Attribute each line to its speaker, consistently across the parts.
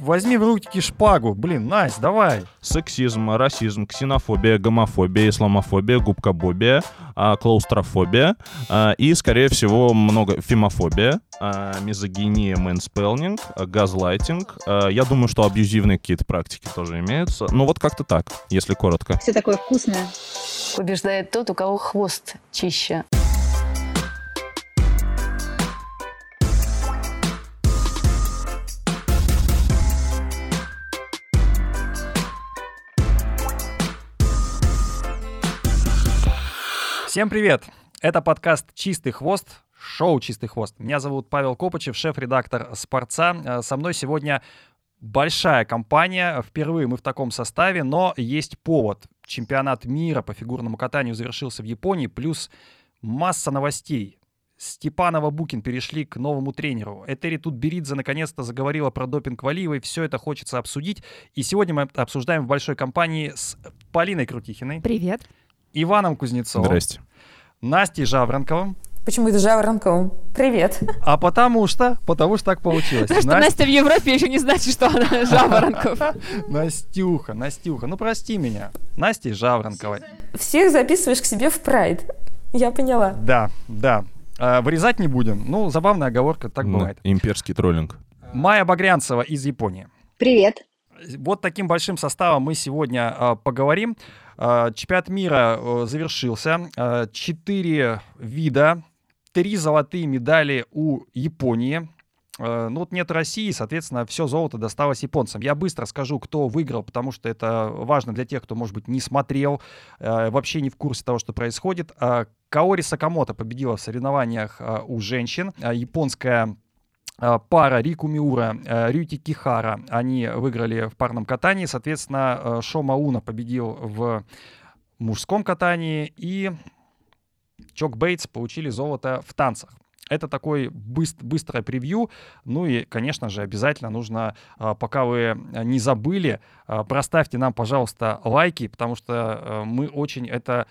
Speaker 1: Возьми в руки шпагу. Блин, Настя, давай.
Speaker 2: Сексизм, расизм, ксенофобия, гомофобия, исламофобия, губкобобия, а, клаустрофобия а, и, скорее всего, много фемофобия, а, мизогиния, мэнспелнинг, а, газлайтинг. А, я думаю, что абьюзивные какие-то практики тоже имеются. Ну вот как-то так, если коротко.
Speaker 3: Все такое вкусное.
Speaker 4: Побеждает тот, у кого хвост чище.
Speaker 1: Всем привет! Это подкаст «Чистый хвост», шоу «Чистый хвост». Меня зовут Павел Копычев, шеф-редактор «Спорца». Э, Со мной сегодня большая компания. Впервые мы в таком составе, но есть повод. Чемпионат мира по фигурному катанию завершился в Японии, плюс масса новостей. Степанова Букин перешли к новому тренеру. Этери Тутберидзе наконец-то заговорила про допинг Валиевой. Все это хочется обсудить. И сегодня мы обсуждаем в большой компании с Полиной Крутихиной,
Speaker 5: Привет.
Speaker 1: Иваном Кузнецовым,
Speaker 2: Здрасте.
Speaker 1: Настей Жаворонковым.
Speaker 5: Почему это Жаворонковым? Привет.
Speaker 1: А потому что, потому что так получилось.
Speaker 5: Потому что
Speaker 1: Настя-
Speaker 5: Настя в Европе еще не значит, что она Жаворонков.
Speaker 1: Настюха, Настюха, ну прости меня. Настей Жаворонковой.
Speaker 5: Всех записываешь к себе в прайд. Я поняла.
Speaker 1: Да, да. А, вырезать не будем. Ну, забавная оговорка, так
Speaker 2: Да,
Speaker 1: бывает.
Speaker 2: Имперский троллинг.
Speaker 1: Майя Багрянцева из Японии.
Speaker 3: Привет.
Speaker 1: Вот таким большим составом мы сегодня а, поговорим. А, чемпионат мира завершился. А, четыре вида, три золотые медали у Японии. А, ну вот нет России, соответственно, все золото досталось японцам. Я быстро скажу, кто выиграл, потому что это важно для тех, кто, может быть, не смотрел, вообще не в курсе того, что происходит. Каори Сакамото победила в соревнованиях у женщин. Японская пара Рику Миура, э, Рюти Кихара, они выиграли в парном катании. Соответственно, э, Шо Мауна победил в мужском катании, и Чок Бейтс получили золото в танцах. Это такой быс- быстрое превью. Ну и, конечно же, обязательно нужно, а, пока вы не забыли, а, проставьте нам, пожалуйста, лайки, потому что э, мы очень это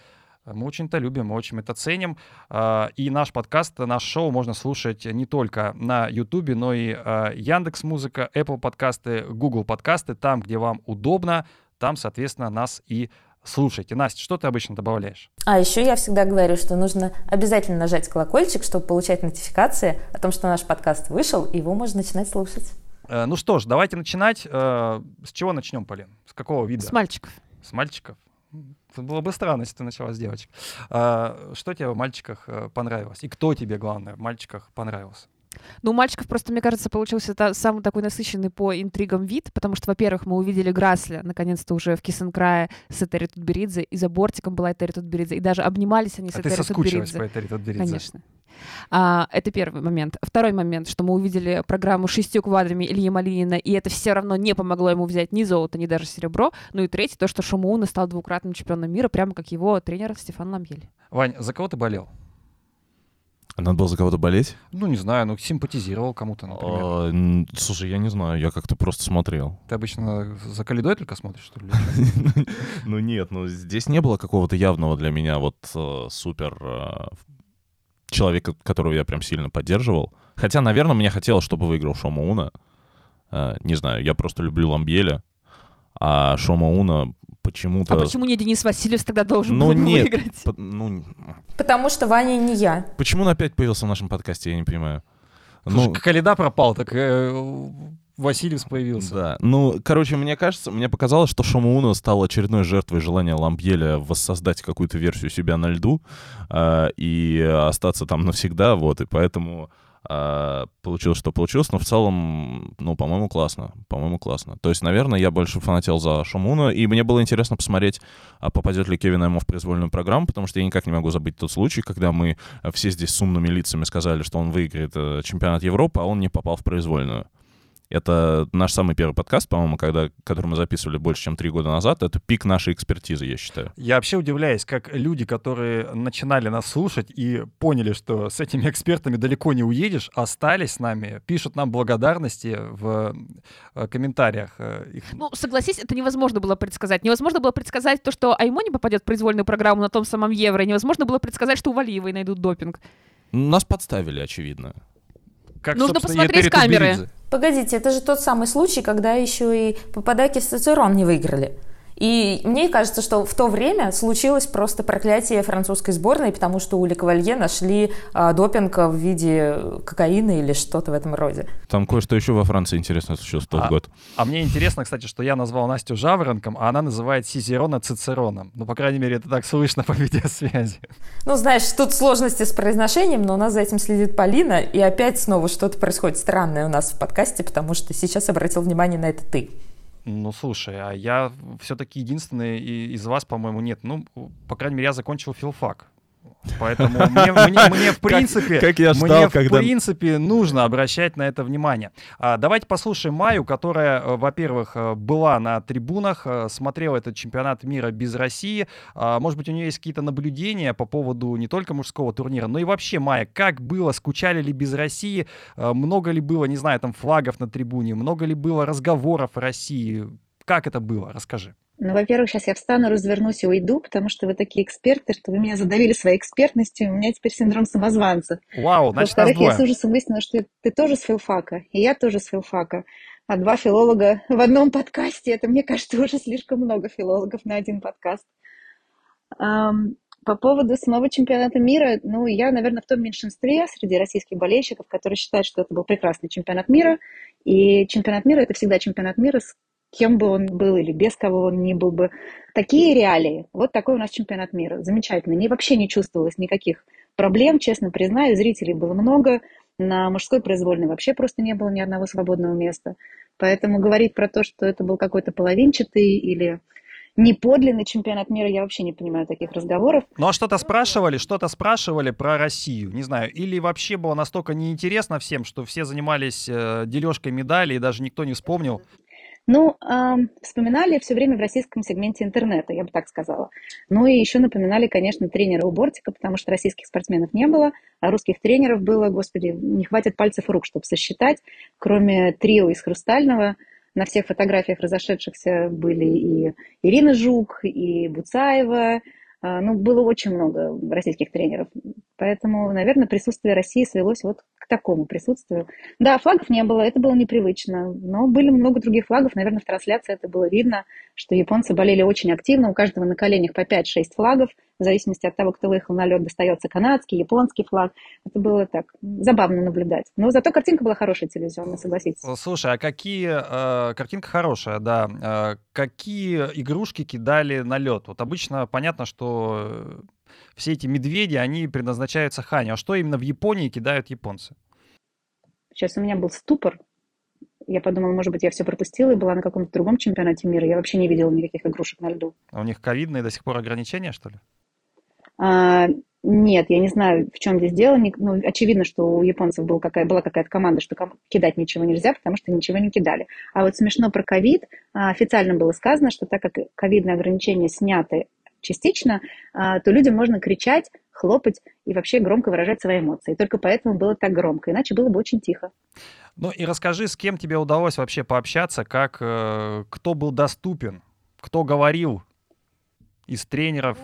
Speaker 1: мы очень это любим, мы очень это ценим. А, И наш подкаст, наш шоу можно слушать не только на Ютубе, но и Яндекс Музыка, Apple подкасты, Google подкасты, там, где вам удобно, там, соответственно, нас и слушайте. Настя, что ты обычно добавляешь?
Speaker 5: А еще я всегда говорю, что нужно обязательно нажать колокольчик, чтобы получать нотификации о том, что наш подкаст вышел, и его можно начинать слушать.
Speaker 1: Э, Ну что ж, давайте начинать. Э, С чего начнем, Полин? С какого вида?
Speaker 5: С мальчиков.
Speaker 1: С мальчиков? Это было бы странно, если ты начала с девочек. А, Что тебе в мальчиках э, понравилось? И кто тебе, главное, в мальчиках понравился?
Speaker 6: Ну, у мальчиков просто, мне кажется, получился та- самый такой насыщенный по интригам вид, потому что, во-первых, мы увидели Грасля, наконец-то уже в Кисенкрае с Этери Тутберидзе, и за бортиком была Этери Тутберидзе, и даже обнимались они с
Speaker 1: А
Speaker 6: Этери Тутберидзе.
Speaker 1: по Этери Тутберидзе?
Speaker 6: Конечно. А, это первый момент. Второй момент, что мы увидели программу шестью квадрами Ильи Малинина, и это все равно не помогло ему взять ни золото, ни даже серебро. Ну и третий, то, что Шумуна стал двукратным чемпионом мира, прямо как его тренер Стефан Ламьели.
Speaker 1: Вань, за кого ты болел?
Speaker 2: Надо было за кого-то болеть?
Speaker 1: Ну, не знаю, ну, симпатизировал кому-то, например.
Speaker 2: А, Слушай, я не знаю, я как-то просто смотрел.
Speaker 1: Ты обычно за Калидой только смотришь, что ли?
Speaker 2: Ну нет, ну здесь не было какого-то явного для меня вот э, супер э, человека, которого я прям сильно поддерживал. Хотя, наверное, мне хотелось, чтобы выиграл Шома Уна. Э, Не знаю, я просто люблю Ламбеля. А Шома Уна почему-то...
Speaker 6: А почему не Денис Васильев тогда должен
Speaker 2: Ну
Speaker 6: был
Speaker 2: нет,
Speaker 6: выиграть?
Speaker 2: по- ну,
Speaker 5: Потому что Ваня не я.
Speaker 2: почему он опять появился в нашем подкасте, я не понимаю.
Speaker 1: Слушай,
Speaker 2: Ну,
Speaker 1: Калида пропал, так э, Васильев появился.
Speaker 2: Да. Ну, короче, мне кажется, мне показалось, что Шамауна стал очередной жертвой желания Ламбьеля воссоздать какую-то версию себя на льду э, и остаться там навсегда, вот, и поэтому э, получилось, что получилось, но в целом, ну, по-моему, классно, по-моему, классно. То есть, наверное, я больше фанател за Шамуна, и мне было интересно посмотреть, а попадет ли Кевин Эмо в произвольную программу, потому что я никак не могу забыть тот случай, когда мы э, все здесь с умными лицами сказали, что он выиграет э, чемпионат Европы, а он не попал в произвольную. Это наш самый первый подкаст, по-моему, когда, который мы записывали больше, чем три года назад. Это пик нашей экспертизы, я считаю.
Speaker 1: Я вообще удивляюсь, как люди, которые начинали нас слушать и поняли, что с этими экспертами далеко не уедешь, остались с нами, пишут нам благодарности в э, комментариях. э, их.
Speaker 6: Ну, согласись, это невозможно было предсказать. Невозможно было предсказать то, что Аймо не попадет в произвольную программу на том самом Евро. Невозможно было предсказать, что у Валиевой найдут допинг.
Speaker 2: Нас подставили, очевидно.
Speaker 1: Как,
Speaker 6: Нужно посмотреть камеры.
Speaker 5: Погодите, это же тот самый случай, когда еще и Пападаки с Цицерон не выиграли. И мне кажется, что в то время случилось просто проклятие французской сборной, потому что у Лекавалье нашли а, допинг в виде кокаина или что-то в этом роде.
Speaker 2: Там кое-что еще во Франции интересно случилось в тот
Speaker 1: А.
Speaker 2: год.
Speaker 1: А мне интересно, кстати, что я назвал Настю Жаворонком, а она называет Сизерона Цицероном. Ну, по крайней мере, это так слышно по видеосвязи.
Speaker 5: Ну, знаешь, тут сложности с произношением, но у нас за этим следит Полина, и опять снова что-то происходит странное у нас в подкасте, потому что сейчас обратил внимание на это ты.
Speaker 1: Ну, слушай, а я все-таки единственный из вас, по-моему, нет. Ну, по крайней мере, я закончил филфак. Поэтому мне, мне- мне, в принципе,
Speaker 2: как я ждал,
Speaker 1: мне в
Speaker 2: когда-
Speaker 1: принципе нужно обращать на это внимание. А, давайте послушаем Майю, которая, э, во-первых, э, была на трибунах, э, смотрела этот чемпионат мира без России. А, может быть, у нее есть какие-то наблюдения по поводу не только мужского турнира, но и вообще, Майя, как было, скучали ли без России, Э, много ли было, не знаю, там флагов на трибуне, много ли было разговоров о России, как это было, расскажи.
Speaker 3: Ну, во-первых, сейчас я встану, развернусь и уйду, потому что вы такие эксперты, что вы меня задавили своей экспертностью, у меня теперь синдром самозванца.
Speaker 1: Вау, значит,
Speaker 3: Во-вторых, я с ужасом выяснила, что ты тоже с филфака, и я тоже с филфака. А два филолога в одном подкасте, это, мне кажется, уже слишком много филологов на один подкаст. По поводу самого чемпионата мира, ну, я, наверное, в том меньшинстве среди российских болельщиков, которые считают, что это был прекрасный чемпионат мира. И чемпионат мира – это всегда чемпионат мира, с кем бы он был или без кого он ни был бы. Такие реалии. Вот такой у нас чемпионат мира. Замечательно. Ни, вообще не чувствовалось никаких проблем, честно признаю. Зрителей было много. На мужской произвольной вообще просто не было ни одного свободного места. Поэтому говорить про то, что это был какой-то половинчатый или неподлинный чемпионат мира, я вообще не понимаю таких разговоров.
Speaker 1: Ну а что-то спрашивали, что-то спрашивали про Россию, не знаю, или вообще было настолько неинтересно всем, что все занимались э, дележкой медалей и даже никто не вспомнил.
Speaker 3: Ну, ам, вспоминали все время в российском сегменте интернета, я бы так сказала. Ну и еще напоминали, конечно, тренера у бортика, потому что российских спортсменов не было, а русских тренеров было, господи, не хватит пальцев рук, чтобы сосчитать. Кроме трио из «Хрустального», на всех фотографиях разошедшихся были и Ирина Жук, и Буцаева. А, Ну, было очень много российских тренеров. Поэтому, наверное, присутствие России свелось вот к такому присутствию. Да, флагов не было, это было непривычно, но были много других флагов. Наверное, в трансляции это было видно, что японцы болели очень активно, у каждого на коленях по 5-6 флагов, в зависимости от того, кто выехал на лед, достается канадский, японский флаг. Это было так, забавно наблюдать. Но зато картинка была хорошая телевизионная, согласитесь.
Speaker 1: Слушай, а какие... э, картинка хорошая, да. Э, какие игрушки кидали на лед? Вот обычно понятно, что все эти медведи, они предназначаются Хане. А что именно в Японии кидают японцы?
Speaker 3: Сейчас у меня был ступор. Я подумала, может быть, я все пропустила и была на каком-то другом чемпионате мира. Я вообще не видела никаких игрушек на льду.
Speaker 1: А У них ковидные до сих пор ограничения, что ли?
Speaker 3: А, нет, я не знаю, в чем здесь дело. Ну, очевидно, что у японцев был какая, была какая-то команда, что кидать ничего нельзя, потому что ничего не кидали. А вот смешно про ковид. А, Официально было сказано, что так как ковидные ограничения сняты частично, а, то людям можно кричать, хлопать и вообще громко выражать свои эмоции. Только поэтому было так громко, иначе было бы очень тихо.
Speaker 1: Ну и расскажи, с кем тебе удалось вообще пообщаться, как, э, кто был доступен, кто говорил из тренеров,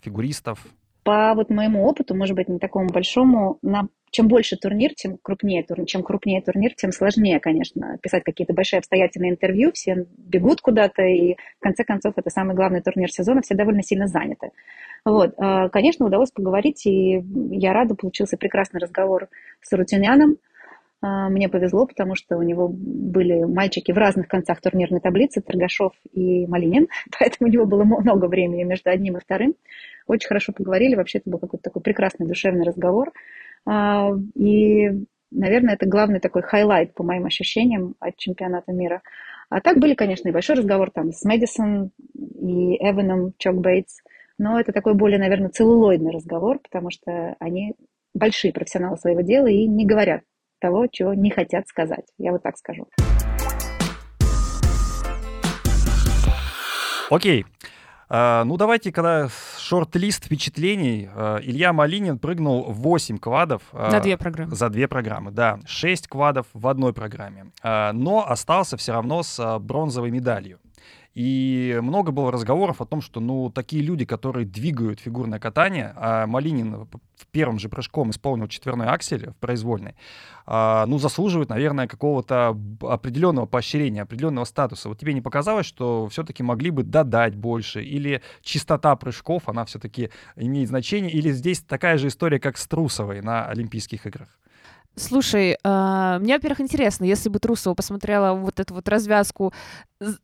Speaker 1: фигуристов.
Speaker 3: По вот моему опыту, может быть, не такому большому, на чем больше турнир, тем крупнее турнир, чем крупнее турнир, тем сложнее, конечно, писать какие-то большие обстоятельные интервью, все бегут куда-то, и в конце концов это самый главный турнир сезона, все довольно сильно заняты. Вот, а, конечно, удалось поговорить, и я рада, получился прекрасный разговор с Арутюняном. А, Мне повезло, потому что у него были мальчики в разных концах турнирной таблицы, Торгашов и Малинин, поэтому у него было много времени между одним и вторым. Очень хорошо поговорили, вообще это был какой-то такой прекрасный душевный разговор. А, И, наверное, это главный такой highlight по моим ощущениям от чемпионата мира. А так были, конечно, и большой разговор там с Мэдисон и Эваном Чок Бейтс, но это такой более, наверное, целлулоидный разговор, потому что они большие профессионалы своего дела и не говорят того, чего не хотят сказать. Я вот так скажу.
Speaker 1: Окей. А, ну, давайте, когда шорт-лист впечатлений. А, Илья Малинин прыгнул 8 квадов. а,
Speaker 6: На две программы.
Speaker 1: За две программы, да. 6 квадов в одной программе. А, Но остался все равно с бронзовой медалью. И много было разговоров о том, что, ну, такие люди, которые двигают фигурное катание, а Малинин в первом же прыжком исполнил четверной аксель в произвольной, а, ну, заслуживают, наверное, какого-то определенного поощрения, определенного статуса. Вот тебе не показалось, что все-таки могли бы додать больше, или чистота прыжков, она все-таки имеет значение, или здесь такая же история, как с Трусовой на Олимпийских играх?
Speaker 6: Слушай, э, мне, во-первых, интересно, если бы Трусова посмотрела вот эту вот развязку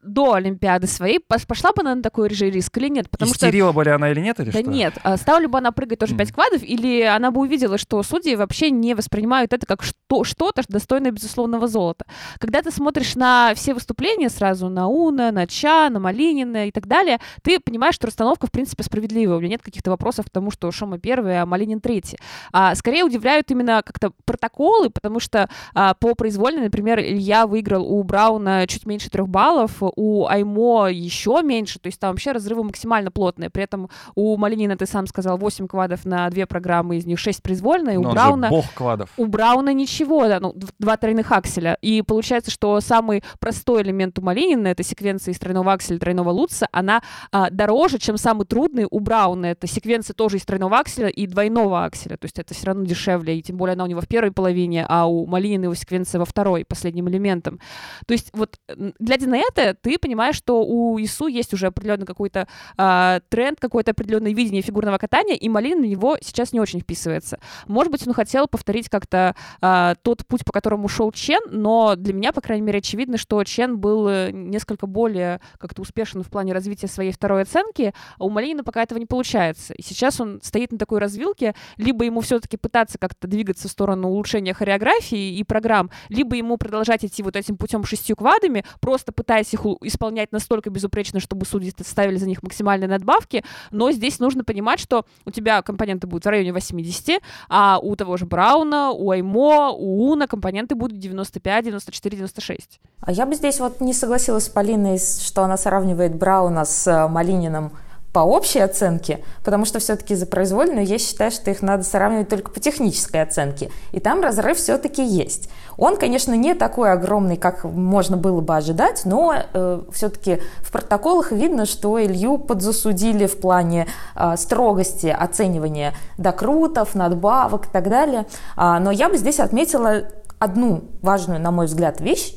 Speaker 6: до Олимпиады своей, пошла бы она на такой же риск или нет?
Speaker 1: Потому Истерила что... бы ли она или нет, или
Speaker 6: да
Speaker 1: что?
Speaker 6: нет. А стала ли бы она прыгать тоже mm. 5 квадов, или она бы увидела, что судьи вообще не воспринимают это как что- что-то достойное безусловного золота. Когда ты смотришь на все выступления сразу, на Уна, на Ча, на Малинина и так далее, ты понимаешь, что расстановка, в принципе, справедливая. У меня нет каких-то вопросов к тому, что Шома первый, а Малинин третий. А, скорее удивляют именно как-то протоколы, потому что а, по произвольной, например, Илья выиграл у Брауна чуть меньше трех баллов, у Аймо еще меньше, то есть там вообще разрывы максимально плотные. При этом у Малинина, ты сам сказал, 8 квадов на две программы, из них 6 произвольные.
Speaker 1: Но
Speaker 6: у Брауна...
Speaker 1: бог квадов.
Speaker 6: У Брауна ничего, да, ну, два тройных акселя. И получается, что самый простой элемент у Малинина, это секвенция из тройного акселя, тройного лутса, она а, дороже, чем самый трудный у Брауна. Это секвенция тоже из тройного акселя и двойного акселя. То есть это все равно дешевле, и тем более она у него в первой половине, а у Малинина его секвенция во второй, последним элементом. То есть вот глядя на это, ты понимаешь, что у ИСУ есть уже определенный какой-то э, тренд, какое-то определенное видение фигурного катания, и Малин на него сейчас не очень вписывается. Может быть, он хотел повторить как-то э, тот путь, по которому шел Чен, но для меня, по крайней мере, очевидно, что Чен был э, несколько более как-то успешен в плане развития своей второй оценки, а у Малина пока этого не получается. И сейчас он стоит на такой развилке, либо ему все-таки пытаться как-то двигаться в сторону улучшения хореографии и программ, либо ему продолжать идти вот этим путем шестью квадами, просто пытаясь их исполнять настолько безупречно, чтобы судьи ставили за них максимальные надбавки, но здесь нужно понимать, что у тебя компоненты будут в районе 80, а у того же Брауна, у Аймо, у Уна компоненты будут 95, 94, 96.
Speaker 5: А я бы здесь вот не согласилась с Полиной, что она сравнивает Брауна с э, Малининым по общей оценке, потому что все-таки за произвольную я считаю, что их надо сравнивать только по технической оценке. И там разрыв все-таки есть. Он, конечно, не такой огромный, как можно было бы ожидать, но э, все-таки в протоколах видно, что Илью подзасудили в плане э, строгости оценивания докрутов, надбавок и так далее. А, но я бы здесь отметила одну важную, на мой взгляд, вещь.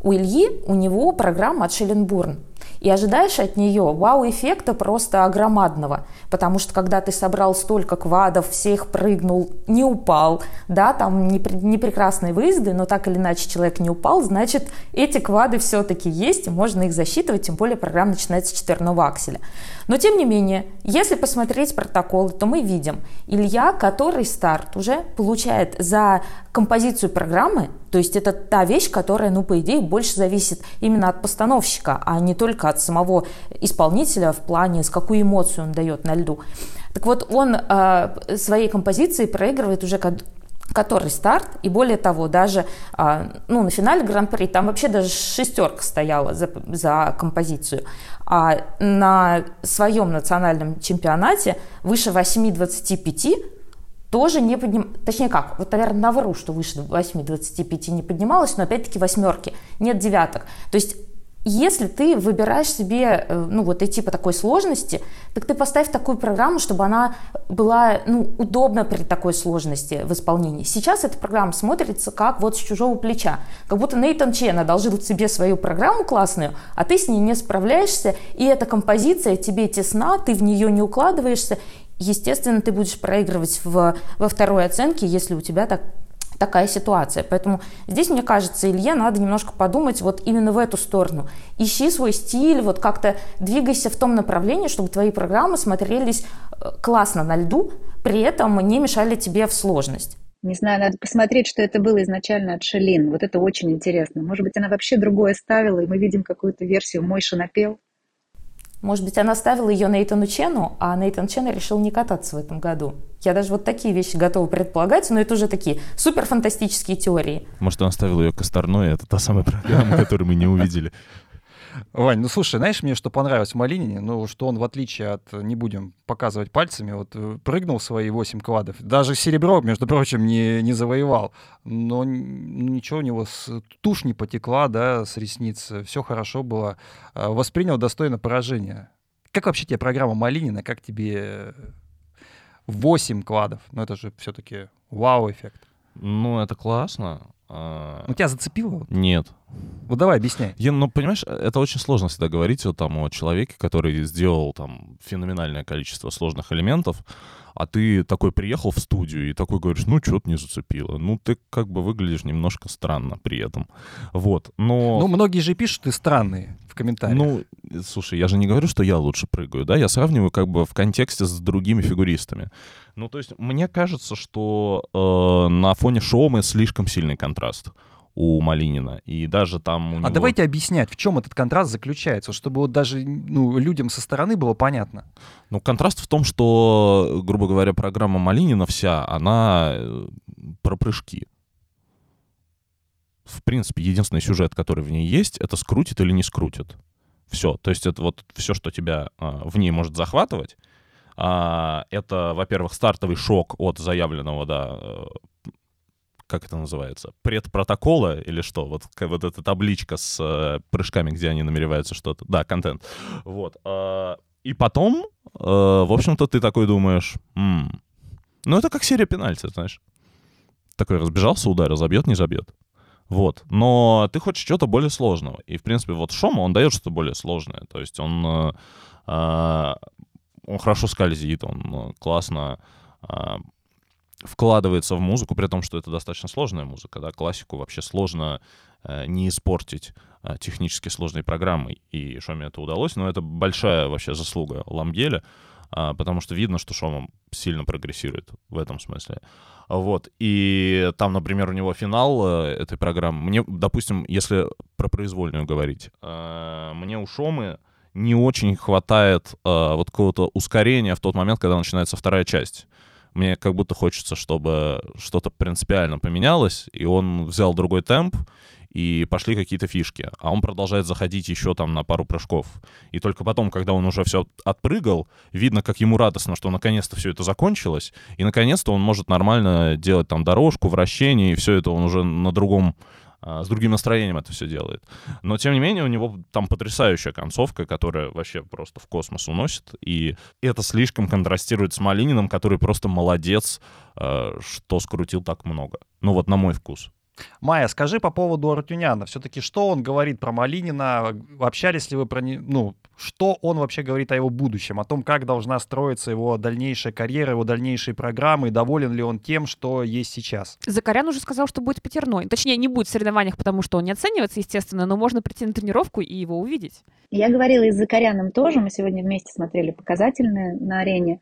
Speaker 5: У Ильи, у него программа от Шелленбурн и ожидаешь от нее вау-эффекта просто громадного, потому что когда ты собрал столько квадов, всех прыгнул, не упал, да, там не, не прекрасные выезды, но так или иначе человек не упал, значит, эти квады все-таки есть, и можно их засчитывать, тем более программа начинается с четверного акселя. Но тем не менее, если посмотреть протоколы, то мы видим Илья, который старт уже получает за композицию программы, то есть это та вещь, которая, ну, по идее, больше зависит именно от постановщика, а не только от самого исполнителя в плане, с какую эмоцию он дает на льду. Так вот, он э, своей композиции проигрывает уже который старт, и более того, даже а, ну, на финале Гран-при там вообще даже шестерка стояла за, за композицию, а на своем национальном чемпионате выше 8-25 тоже не подним... Точнее как, вот, наверное, навру, что выше 8-25 не поднималась, но опять-таки восьмерки, нет девяток. То есть если ты выбираешь себе, э, ну, вот идти по такой сложности, так ты поставь такую программу, чтобы она была, ну, удобна при такой сложности в исполнении. Сейчас эта программа смотрится как вот с чужого плеча. Как будто Нейтан Чен одолжил себе свою программу классную, а ты с ней не справляешься, и эта композиция тебе тесна, ты в нее не укладываешься, естественно, ты будешь проигрывать в, во второй оценке, если у тебя так такая ситуация. Поэтому здесь, мне кажется, Илье надо немножко подумать вот именно в эту сторону. Ищи свой стиль, вот как-то двигайся в том направлении, чтобы твои программы смотрелись э, классно на льду, при этом не мешали тебе в сложность.
Speaker 3: Не знаю, надо посмотреть, что это было изначально от Шелин. Вот это очень интересно. Может быть, она вообще другое ставила, и мы видим какую-то версию «Мойша напел».
Speaker 5: Может быть, она ставила ее Нейтану Чену, а Нейтан Чен решил не кататься в этом году. Я даже вот такие вещи готова предполагать, но это уже такие супер фантастические теории.
Speaker 2: Может, она ставила ее Косторной, это та самая программа, которую мы не увидели.
Speaker 1: Вань, ну слушай, знаешь, мне что понравилось в Малинине? Ну, что он, в отличие от, не будем показывать пальцами, вот э, прыгнул свои 8 квадов. Даже серебро, между прочим, не, не завоевал. Но ничего у него, с, тушь не потекла, да, с ресниц. Все хорошо было. А, воспринял достойно поражение. Как вообще тебе программа Малинина? Как тебе 8 квадов? Ну, это же все-таки вау-эффект.
Speaker 2: Ну, это классно.
Speaker 1: А... Ну, тебя зацепило?
Speaker 2: Нет.
Speaker 1: Вот давай, объясняй.
Speaker 2: Я, ну, понимаешь, это очень сложно всегда говорить вот, там, о человеке, который сделал там феноменальное количество сложных элементов, а ты такой приехал в студию и такой говоришь, ну, что-то не зацепило. Ну, ты как бы выглядишь немножко странно при этом. Вот, но...
Speaker 1: Ну, многие же пишут, ты странный в комментариях.
Speaker 2: Ну, слушай, я же не говорю, что я лучше прыгаю, да, я сравниваю как бы в контексте с другими фигуристами. Ну, то есть, мне кажется, что э, на фоне Шоумы слишком сильный контраст у Малинина. И даже там у
Speaker 1: а
Speaker 2: него...
Speaker 1: давайте объяснять, в чем этот контраст заключается, чтобы вот даже ну, людям со стороны было понятно.
Speaker 2: Ну, контраст в том, что, грубо говоря, программа Малинина вся, она э, про прыжки. В принципе, единственный сюжет, который в ней есть, это скрутит или не скрутит. Все. То есть это вот все, что тебя а, в ней может захватывать, а, это, во-первых, стартовый шок от заявленного, да, э, как это называется, предпротокола или что, вот, вот эта табличка с э, прыжками, где они намереваются что-то, да, контент, вот. Э, и потом, э, в общем-то, ты такой думаешь, м-м, ну это как серия пенальти, знаешь. Такой разбежался, ударил, забьет, не забьет. Вот. Но ты хочешь чего-то более сложного. И, в принципе, вот Шома, он дает что-то более сложное. То есть он, э, он хорошо скользит, он э, классно э, вкладывается в музыку, при том, что это достаточно сложная музыка, да, классику вообще сложно э, не испортить э, технически сложной программой, и Шоме это удалось, но это большая вообще заслуга Ламгеля, э, потому что видно, что Шома сильно прогрессирует в этом смысле. Вот, и там, например, у него финал э, этой программы, мне, допустим, если про произвольную говорить, э, мне у Шомы не очень хватает э, вот какого-то ускорения в тот момент, когда начинается вторая часть мне как будто хочется, чтобы что-то принципиально поменялось, и он взял другой темп, и пошли какие-то фишки. А он продолжает заходить еще там на пару прыжков. И только потом, когда он уже все отпрыгал, видно, как ему радостно, что наконец-то все это закончилось, и наконец-то он может нормально делать там дорожку, вращение, и все это он уже на другом с другим настроением это все делает. Но, тем не менее, у него там потрясающая концовка, которая вообще просто в космос уносит. И это слишком контрастирует с Малининым, который просто молодец, а, что скрутил так много. Ну вот на мой вкус.
Speaker 1: Майя, скажи по поводу Артюняна. Все-таки что он говорит про Малинина? Общались ли вы про... Не... Ну, что он вообще говорит о его будущем, о том, как должна строиться его дальнейшая карьера, его дальнейшие программы, и доволен ли он тем, что есть сейчас.
Speaker 6: Закарян уже сказал, что будет пятерной. Точнее, не будет в соревнованиях, потому что он не оценивается, естественно, но можно прийти на тренировку и его увидеть.
Speaker 3: Я говорила и с Закаряном тоже, мы сегодня вместе смотрели показательные на арене.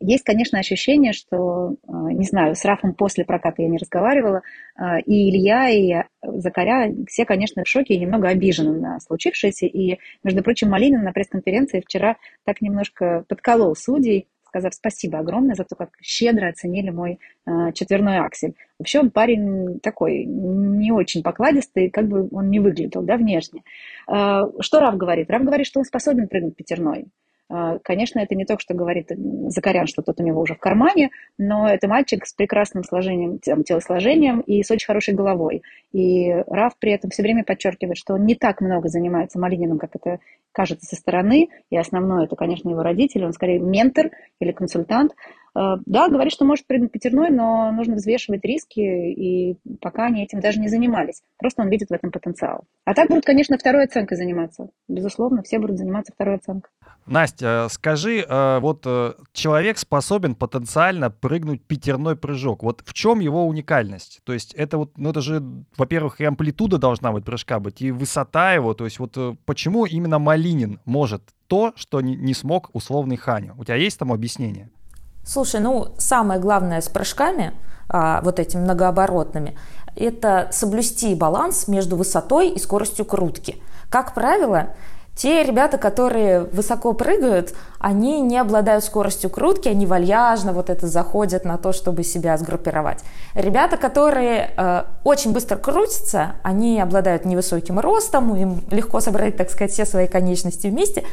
Speaker 3: Есть, конечно, ощущение, что, а, не знаю, с Рафом после проката я не разговаривала, а, и Илья, и Закаря, все, конечно, в шоке и немного обижены на случившееся. И, между прочим, Малинин на пресс-конференции вчера так немножко подколол судей, сказав спасибо огромное за то, как щедро оценили мой э, четверной аксель. Вообще он парень такой, не очень покладистый, как бы он не выглядел, да, внешне. Э, что Раф говорит? Раф говорит, что он способен прыгнуть пятерной. А, конечно, это не только что говорит Закарян, что тот у него уже в кармане, но это мальчик с прекрасным сложением, телосложением и с очень хорошей головой. И Раф при этом все время подчеркивает, что он не так много занимается Малининым, как это кажется со стороны, и основное это, конечно, его родители, он скорее ментор или консультант. А, да, говорит, что может прыгнуть пятерной, но нужно взвешивать риски, и пока они этим даже не занимались. Просто он видит в этом потенциал. А так будут, конечно, второй оценкой заниматься. Безусловно, все будут заниматься второй оценкой.
Speaker 1: Настя, скажи, э, вот э, человек способен потенциально прыгнуть пятерной прыжок. Вот в чем его уникальность? То есть это вот, ну это же, во-первых, и амплитуда должна быть прыжка быть, и высота его. То есть вот э, почему именно Малинин может то, что не смог условный Ханя? У тебя есть там объяснение?
Speaker 5: Слушай, ну самое главное с прыжками, а, вот этими многооборотными, это соблюсти баланс между высотой и скоростью крутки. Как правило, Те ребята, которые высоко прыгают, они не обладают скоростью крутки, они вальяжно вот это заходят на то, чтобы себя сгруппировать. Ребята, которые э, очень быстро крутятся, они обладают невысоким ростом, им легко собрать, так сказать, все свои конечности вместе,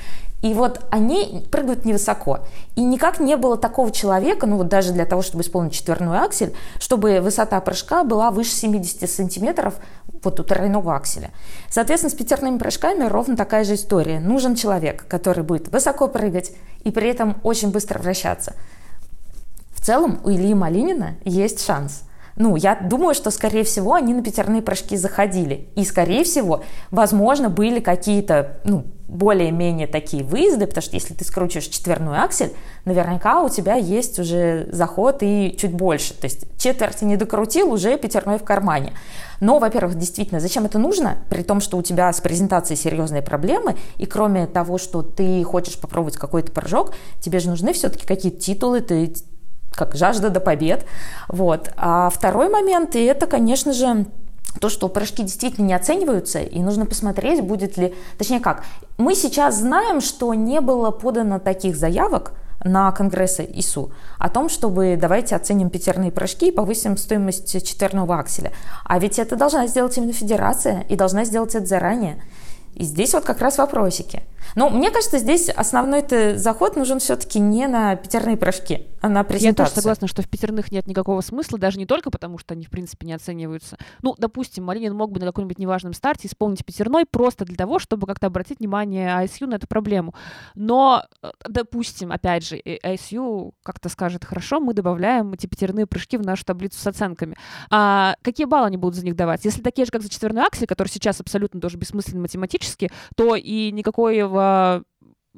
Speaker 5: и вот они прыгают невысоко. И никак не было такого человека, ну вот даже для того, чтобы исполнить четверной аксель, чтобы высота прыжка была выше 70 сантиметров вот у тройного акселя. Соответственно, с пятерными прыжками ровно такая же история. Нужен человек, который будет высоко прыгать и при этом очень быстро вращаться. В целом у Ильи Малинина есть шанс – ну, я думаю, что, скорее всего, они на пятерные прыжки заходили. И, скорее всего, возможно, были какие-то, ну, более-менее такие выезды, потому что если ты скручиваешь четверной аксель, наверняка у тебя есть уже заход и чуть больше. То есть четверти не докрутил, уже пятерной в кармане. Но, во-первых, действительно, зачем это нужно, при том, что у тебя с презентацией серьезные проблемы, и кроме того, что ты хочешь попробовать какой-то прыжок, тебе же нужны все-таки какие-то титулы, ты как жажда до побед. Вот. А второй момент, и это, конечно же, то, что прыжки действительно не оцениваются, и нужно посмотреть, будет ли... Точнее как, мы сейчас знаем, что не было подано таких заявок на Конгрессе ИСУ о том, чтобы давайте оценим пятерные прыжки и повысим стоимость четверного акселя. А ведь это должна сделать именно Федерация, и должна сделать это заранее. И здесь вот как раз вопросики. Но мне кажется, здесь основной заход нужен все-таки не на пятерные прыжки, а на презентацию.
Speaker 6: Я тоже согласна, что в пятерных нет никакого смысла, даже не только потому, что они, в принципе, не оцениваются. Ну, допустим, Малинин мог бы на каком-нибудь неважном старте исполнить пятерной просто для того, чтобы как-то обратить внимание ISU на эту проблему. Но, э, допустим, опять же, ISU как-то скажет, хорошо, мы добавляем эти пятерные прыжки в нашу таблицу с оценками. А какие баллы они будут за них давать? Если такие же, как за четверной аксель, который сейчас абсолютно тоже бессмыслен математически, то и никакого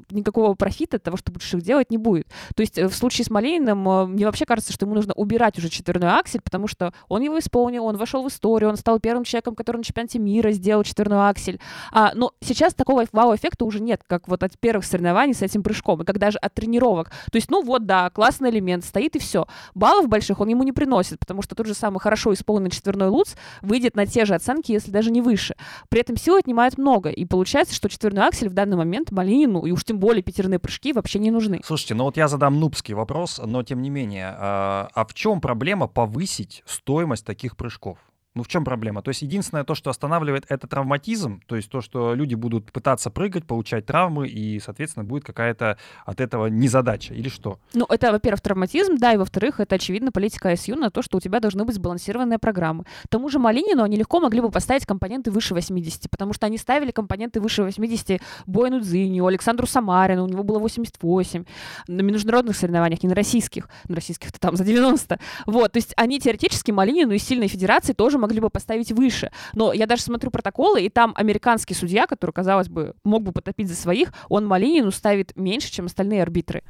Speaker 6: никакого профита от того, что будешь их делать, не будет. То есть э, в случае с Малейным э, мне вообще кажется, что ему нужно убирать уже четверной аксель, потому что он его исполнил, он вошел в историю, он стал первым человеком, который на чемпионате мира сделал четверной аксель. А, но сейчас такого вау-эффекта уже нет, как вот от первых соревнований с этим прыжком, и как даже от тренировок. То есть, ну вот, да, классный элемент, стоит и все. Баллов больших он ему не приносит, потому что тот же самый хорошо исполненный четверной луц выйдет на те же оценки, если даже не выше. При этом силы отнимает много, и получается, что четверной аксель в данный момент Малинину, и уж тем более пятерные прыжки вообще не нужны.
Speaker 1: Слушайте, ну вот я задам нубский вопрос, но тем не менее, а, а в чем проблема повысить стоимость таких прыжков? Ну в чем проблема? То есть единственное то, что останавливает, это травматизм, то есть то, что люди будут пытаться прыгать, получать травмы, и, соответственно, будет какая-то от этого незадача, или что?
Speaker 6: Ну, это, во-первых, травматизм, да, и, во-вторых, это, очевидно, политика ISU на то, что у тебя должны быть сбалансированные программы. К тому же Малинину они легко могли бы поставить компоненты выше 80, потому что они ставили компоненты выше 80 Бойну Дзиню, Александру Самарину, у него было 88 на международных соревнованиях, не на российских, на российских-то там за 90. Вот, то есть они теоретически Малинину и сильной федерации тоже могли бы поставить выше. Но я даже смотрю протоколы, и там американский судья, который, казалось бы, мог бы потопить за своих, он Малинину ставит меньше, чем остальные арбитры.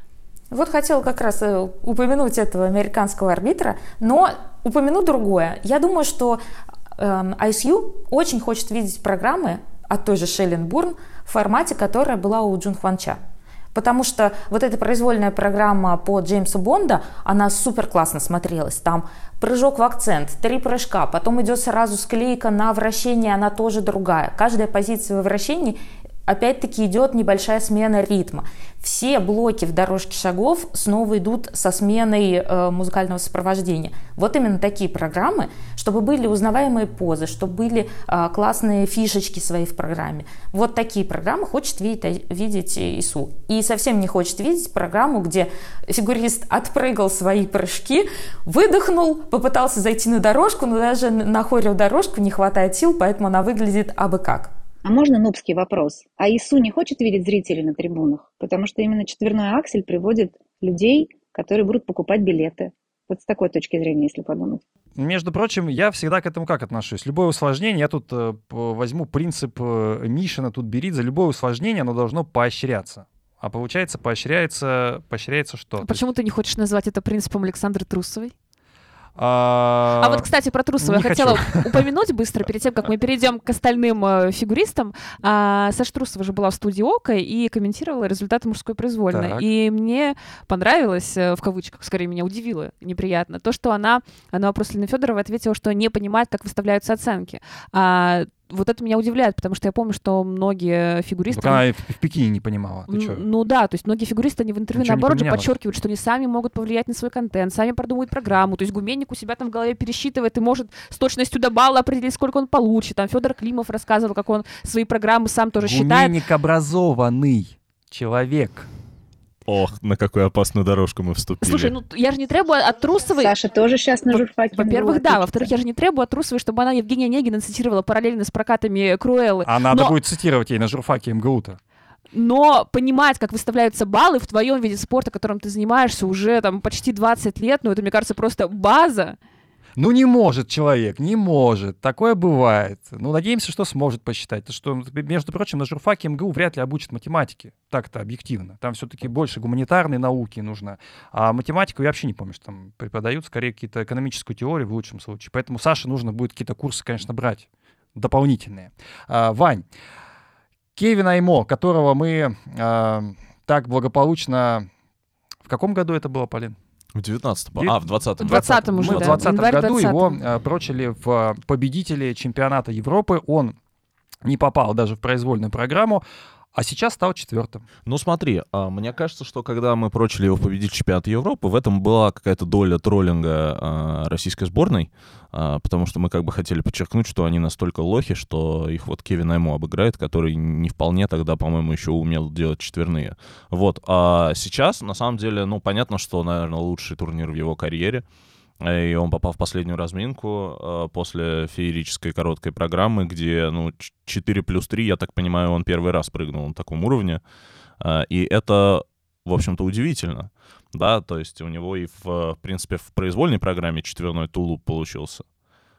Speaker 5: Вот хотела как раз э, упомянуть этого американского арбитра, но упомяну другое. Я думаю, что э, ISU очень хочет видеть программы от той же Шеллен Бурн в формате, которая была у Джун Хванча. Потому что вот эта произвольная программа по Джеймсу Бонда, она супер классно смотрелась. Там прыжок в акцент, три прыжка, потом идет сразу склейка на вращение, она тоже другая. Каждая позиция во вращении опять-таки идет небольшая смена ритма. Все блоки в дорожке шагов снова идут со сменой э, музыкального сопровождения. Вот именно такие программы, чтобы были узнаваемые позы, чтобы были э, классные фишечки свои в программе. Вот такие программы хочет видеть, видеть ИСУ. И совсем не хочет видеть программу, где фигурист отпрыгал свои прыжки, выдохнул, попытался зайти на дорожку, но даже на хореодорожку не хватает сил, поэтому она выглядит абы как.
Speaker 3: А можно нубский вопрос? А ИСУ не хочет видеть зрителей на трибунах? Потому что именно четверной аксель приводит людей, которые будут покупать билеты. Вот с такой точки зрения, если подумать.
Speaker 1: Между прочим, я всегда к этому как отношусь? Любое усложнение, я тут э, возьму принцип э, Мишина, тут Беридзе, любое усложнение, оно должно поощряться. А получается, поощряется, поощряется что?
Speaker 6: Почему ты не хочешь назвать это принципом Александры Трусовой?
Speaker 1: А,
Speaker 6: а вот, кстати, про Трусова я хотела упомянуть быстро, перед тем, как мы перейдем к остальным э, фигуристам. А, Саша Трусова же была в студии ОКО и комментировала результаты мужской произвольной. Так. И мне понравилось, э, в кавычках, скорее меня удивило, неприятно, то, что она на вопрос Лены Федоровой ответила, что не понимает, как выставляются оценки. А вот это меня удивляет, потому что я помню, что многие фигуристы...
Speaker 1: Только она в, в Пекине не понимала. Ты чё?
Speaker 6: Ну да, то есть многие фигуристы, они в интервью
Speaker 1: Ничего
Speaker 6: наоборот же подчеркивают, что они сами могут повлиять на свой контент, сами продумывают программу. То есть Гуменник у себя там в голове пересчитывает и может с точностью до балла определить, сколько он получит. Там Федор Климов рассказывал, как он свои программы сам тоже считает.
Speaker 1: Гуменник образованный человек.
Speaker 2: Ох, на какую опасную дорожку мы вступили.
Speaker 6: Слушай, ну я же не требую от Трусовой...
Speaker 3: Саша тоже сейчас на журфаке.
Speaker 6: Во-первых, да. Во-вторых, я же не требую от Трусовой, чтобы она Евгения Онегина цитировала параллельно с прокатами Круэллы.
Speaker 1: А надо
Speaker 6: Но-
Speaker 1: будет цитировать ей на журфаке МГУ-то.
Speaker 6: Но понимать, как выставляются баллы в твоем виде спорта, которым ты занимаешься уже там почти 20 лет, ну это, мне кажется, просто база.
Speaker 1: Ну не может человек, не может. Такое бывает. Ну, надеемся, что сможет посчитать. То, что, между прочим, на журфаке МГУ вряд ли обучат математике. Так-то объективно. Там все-таки больше гуманитарной науки нужно. А математику я вообще не помню, что там преподают. Скорее, какие-то экономическую теорию в лучшем случае. Поэтому Саше нужно будет какие-то курсы, конечно, брать. Дополнительные. А, Вань, Кевин Аймо, которого мы а, так благополучно... В каком году это было, Полин?
Speaker 2: В 19-м.
Speaker 1: Девят-
Speaker 2: А, в 20-м.
Speaker 6: В 20-м уже,
Speaker 1: Мы в
Speaker 6: да.
Speaker 1: 20
Speaker 6: Январь
Speaker 1: году
Speaker 6: 20-м.
Speaker 1: его э, прочили в э, победители чемпионата Европы. Он не попал даже в произвольную программу, а сейчас стал четвертым.
Speaker 2: Ну смотри, а, мне кажется, что когда мы прочили его победить чемпионат Европы, в этом была какая-то доля троллинга а, российской сборной, а, потому что мы как бы хотели подчеркнуть, что они настолько лохи, что их вот Кевин Айму обыграет, который не вполне тогда, по-моему, еще умел делать четверные. Вот, а сейчас, на самом деле, ну понятно, что, наверное, лучший турнир в его карьере, и он попал в последнюю разминку э, после феерической короткой программы, где, ну, ч- 4 плюс 3, я так понимаю, он первый раз прыгнул на таком уровне. А, И это, в общем-то, удивительно. Да, то есть у него и, в, в принципе, в произвольной программе четверной тулуп получился.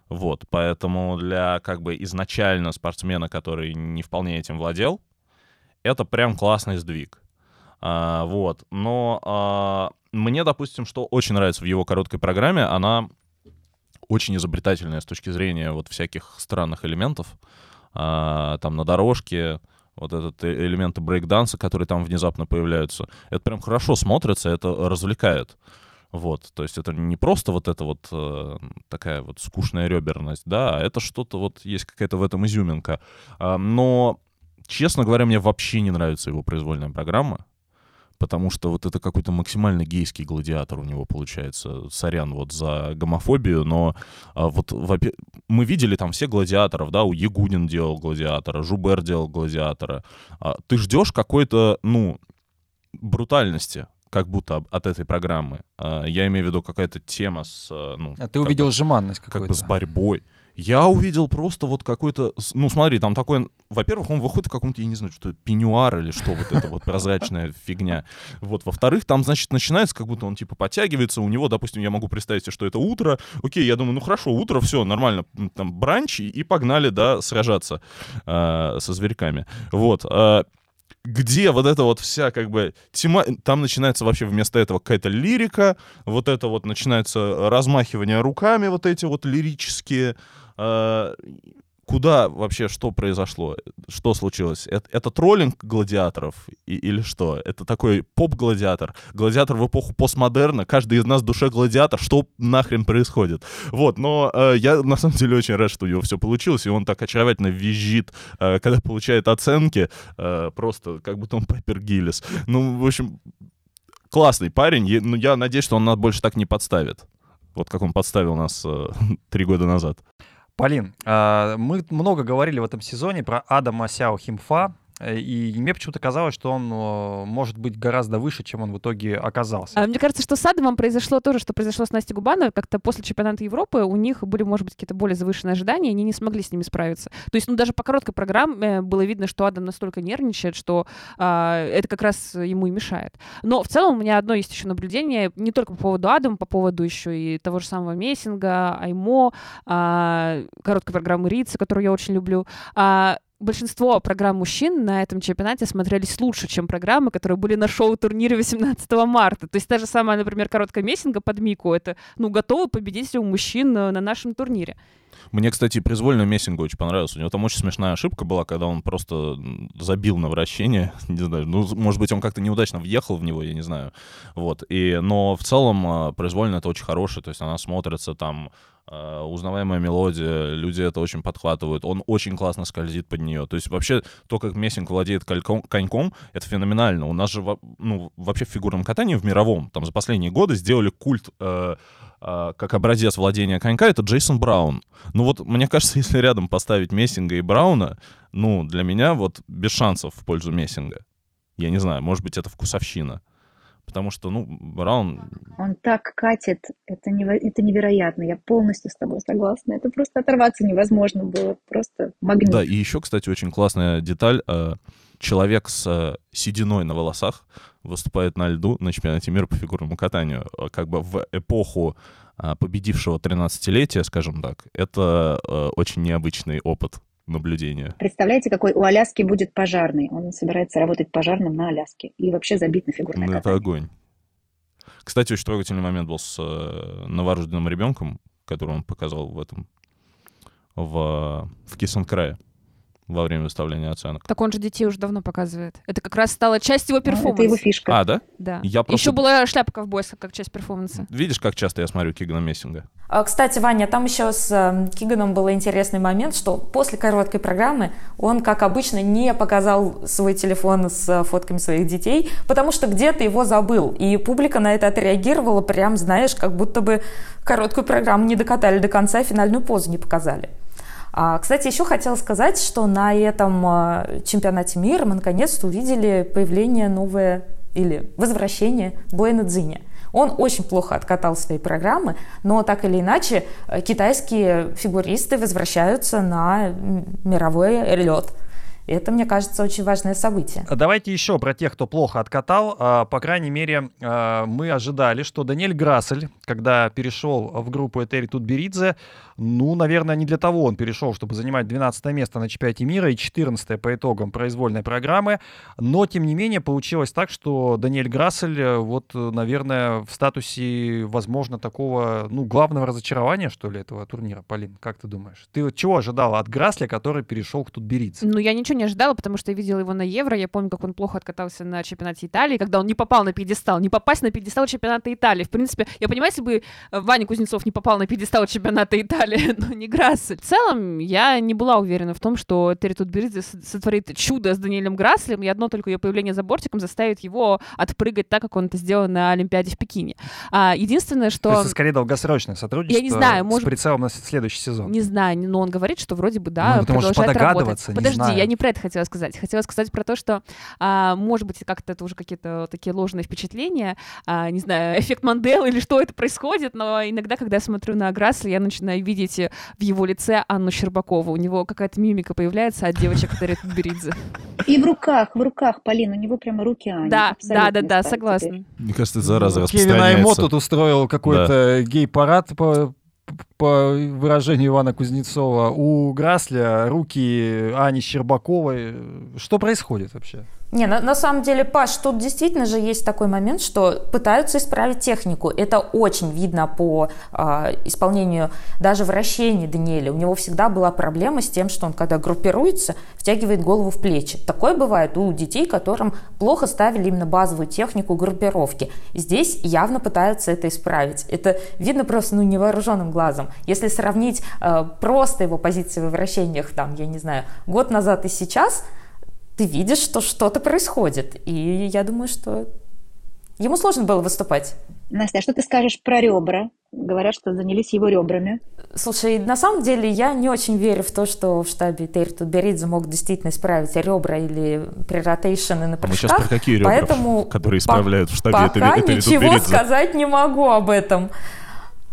Speaker 2: Вот, поэтому для как бы изначально спортсмена, который не вполне этим владел, это прям классный сдвиг. А, вот, но а, мне, допустим, что очень нравится в его короткой программе, она очень изобретательная с точки зрения вот всяких странных элементов. А, там на дорожке, вот этот э- элементы брейкданса, которые там внезапно появляются, это прям хорошо смотрится, это развлекает. Вот, то есть это не просто вот эта вот э, такая вот скучная реберность, да, а это что-то вот есть какая-то в этом изюминка. А, но, честно говоря, мне вообще не нравится его произвольная программа, потому что вот это какой-то максимально гейский гладиатор у него получается. Сорян вот за гомофобию, но а, вот мы видели там все гладиаторов, да, у Ягудин делал гладиатора, Жубер делал гладиатора. А, ты ждешь какой-то, ну, брутальности, как будто от этой программы. А, я имею в виду какая-то тема с, а, ну,
Speaker 1: А ты
Speaker 2: как
Speaker 1: увидел
Speaker 2: бы-
Speaker 1: жеманность
Speaker 2: как
Speaker 1: какую-то.
Speaker 2: бы с борьбой. Я увидел просто вот какой-то... Ну, смотри, там такой... Во-первых, он выходит в каком-то, я не знаю, что пеньюар или что, вот это вот прозрачная фигня. Вот. Во-вторых, там, значит, начинается, как будто он, типа, подтягивается. У него, допустим, я могу представить себе, что это утро. Окей, я думаю, ну, хорошо, утро, все, нормально. Там бранч, и, погнали, да, сражаться э, со зверьками. Вот. э, где вот эта вот вся как бы тема, там начинается вообще вместо этого какая-то лирика, вот это вот начинается размахивание руками вот эти вот лирические. Э, Куда вообще что произошло? Что случилось? Это, это троллинг гладиаторов и- или что? Это такой поп-гладиатор? Гладиатор в эпоху постмодерна? Каждый из нас в душе гладиатор? Что нахрен происходит? Вот, но э, я на самом деле очень рад, что у него все получилось, и он так очаровательно визжит, э, когда получает оценки, э, просто как будто он Пайпер Гиллис. Ну, в общем, классный парень, е- ну, я надеюсь, что он нас больше так не подставит. Вот как он подставил нас э, три года назад.
Speaker 1: Полин, а, мы много говорили в этом сезоне про Адама Сяо Химфа, и мне почему-то казалось, что он э, может быть гораздо выше, чем он в итоге оказался.
Speaker 6: А Мне кажется, что с Адамом произошло то же, что произошло с Настей Губановой. Как-то после чемпионата Европы у них были, может быть, какие-то более завышенные ожидания, и они не смогли с ними справиться. То есть, ну, даже по короткой программе было видно, что Адам настолько нервничает, что а, это как раз ему и мешает. Но в целом у меня одно есть еще наблюдение, не только по поводу Адама, по поводу еще и того же самого Мессинга, Аймо, а, короткой программы Рица, которую я очень люблю. А, большинство программ мужчин на этом чемпионате смотрелись лучше, чем программы, которые были на шоу-турнире 18 марта. То есть та же самая, например, короткая мессинга под Мику, это, ну, готовый победитель у мужчин э, на нашем турнире.
Speaker 2: Мне, кстати, произвольно Мессинга очень понравился. У него там очень смешная ошибка была, когда он просто забил на вращение. Не знаю, ну, может быть, он как-то неудачно въехал в него, я не знаю. Вот. И, но в целом а, произвольно это очень хорошее. То есть она смотрится там э, узнаваемая мелодия, люди это очень подхватывают, он очень классно скользит под нее. То есть вообще то, как Мессинг владеет кольком, коньком, это феноменально. У нас же ну, вообще в фигурном катании в мировом там за последние годы сделали культ э, э, как образец владения конька, это Джейсон Браун. Ну вот мне кажется, если рядом поставить Мессинга и Брауна, ну для меня вот без шансов в пользу Мессинга. Я не знаю, может быть это вкусовщина потому что, ну, Браун...
Speaker 3: Он так катит, это, нево... это невероятно, я полностью с тобой согласна. Это просто оторваться невозможно было, просто магнит.
Speaker 2: Да, и еще, кстати, очень классная деталь. Э, человек с э, сединой на волосах выступает на льду на чемпионате мира по фигурному катанию. Э, как бы в эпоху победившего 13-летия, скажем так, это очень необычный опыт наблюдения.
Speaker 3: Представляете, какой у Аляски будет пожарный? Он собирается работать пожарным на Аляске и вообще забит на фигурное
Speaker 2: ну,
Speaker 3: катание.
Speaker 2: это огонь. Кстати, очень трогательный момент был с э, новорожденным ребенком, который он показал в этом, в, в Кисанкрае во время выставления оценок.
Speaker 6: Так он же детей уже давно показывает. Это как раз стало часть его перформанса.
Speaker 3: Это его фишка.
Speaker 2: А, да?
Speaker 6: Да.
Speaker 2: Я просто...
Speaker 6: Еще была шляпа ковбойска как часть перформанса.
Speaker 2: Видишь, как часто я смотрю Кигана Мессинга?
Speaker 5: А, кстати, Ваня, там еще с э, Киганом был интересный момент, что после короткой программы он, как обычно, не показал свой телефон с э, фотками своих детей, потому что где-то его забыл. И публика на это отреагировала прям, знаешь, как будто бы короткую программу не докатали до конца, финальную позу не показали. А, кстати, еще хотела сказать, что на этом а, чемпионате мира мы наконец-то увидели появление новое или возвращение Буэна Дзиня. Он очень плохо откатал свои программы, но так или иначе э, китайские фигуристы возвращаются на мировой лед. Это, мне кажется, очень важное событие.
Speaker 1: Давайте еще про тех, кто плохо откатал. А, по крайней мере, а, мы ожидали, что Даниэль Грассель, когда перешел в группу Этери Тутберидзе, ну, наверное, не для того он перешел, чтобы занимать 12 место на чемпионате мира и 14 по итогам произвольной программы. Но, тем не менее, получилось так, что Даниэль Грассель, э, вот, наверное, в статусе, возможно, такого, ну, главного разочарования, что ли, этого турнира. Полин, как ты думаешь? Ты чего ожидала от Грасля, который перешел к Тутберидзе?
Speaker 6: Ну, я ничего не ожидала, потому что я видела его на Евро. Я помню, как он плохо откатался на чемпионате Италии, когда он не попал на пьедестал. Не попасть на пьедестал чемпионата Италии. В принципе, я понимаю, если бы э, Ваня Кузнецов не попал на пьедестал чемпионата Италии, но не Грассель. В целом, я не была уверена в том, что Терри Тутберидзе сотворит чудо с Даниэлем Грасселем, и одно только ее появление за бортиком заставит его отпрыгать так, как он это сделал на Олимпиаде в Пекине. А, единственное, что...
Speaker 1: То есть, скорее, долгосрочное сотрудничество
Speaker 6: я не знаю,
Speaker 1: с
Speaker 6: может...
Speaker 1: прицелом на следующий сезон.
Speaker 6: Не знаю, но он говорит, что вроде бы, да,
Speaker 1: ну, продолжает работать.
Speaker 6: Подожди,
Speaker 1: знаю.
Speaker 6: я не про это хотела сказать хотела сказать про то, что, а, может быть, как-то это уже какие-то такие ложные впечатления, а, не знаю, эффект Манделы или что это происходит, но иногда, когда я смотрю на Грасса, я начинаю видеть в его лице Анну Щербакову. У него какая-то мимика появляется от девочек, которые тут Беридзе.
Speaker 3: И в руках, в руках, Полин, у него прямо руки Ани.
Speaker 6: Да, да, да, да, согласна.
Speaker 2: Мне кажется, зараза
Speaker 1: ну, Кевин Аймо тут устроил какой-то да. гей-парад по по выражению Ивана Кузнецова, у Грасля руки Ани Щербаковой. Что происходит вообще?
Speaker 5: Не, на, на самом деле, Паш, тут действительно же есть такой момент, что пытаются исправить технику. Это очень видно по э, исполнению даже вращений Даниэля. У него всегда была проблема с тем, что он, когда группируется, втягивает голову в плечи. Такое бывает у детей, которым плохо ставили именно базовую технику группировки. Здесь явно пытаются это исправить. Это видно просто ну, невооруженным глазом. Если сравнить э, просто его позиции в вращениях, там, я не знаю, год назад и сейчас – ты видишь, что что-то происходит. И я думаю, что ему сложно было выступать.
Speaker 3: Настя, а что ты скажешь про ребра? Говорят, что занялись его ребрами.
Speaker 5: Слушай, на самом деле я не очень верю в то, что в штабе Тейр Тутберидзе мог действительно исправить ребра или преротейшены на прыжках.
Speaker 2: А мы сейчас про какие ребра,
Speaker 5: поэтому
Speaker 2: которые исправляют в штабе
Speaker 5: Пока ничего сказать не могу об этом.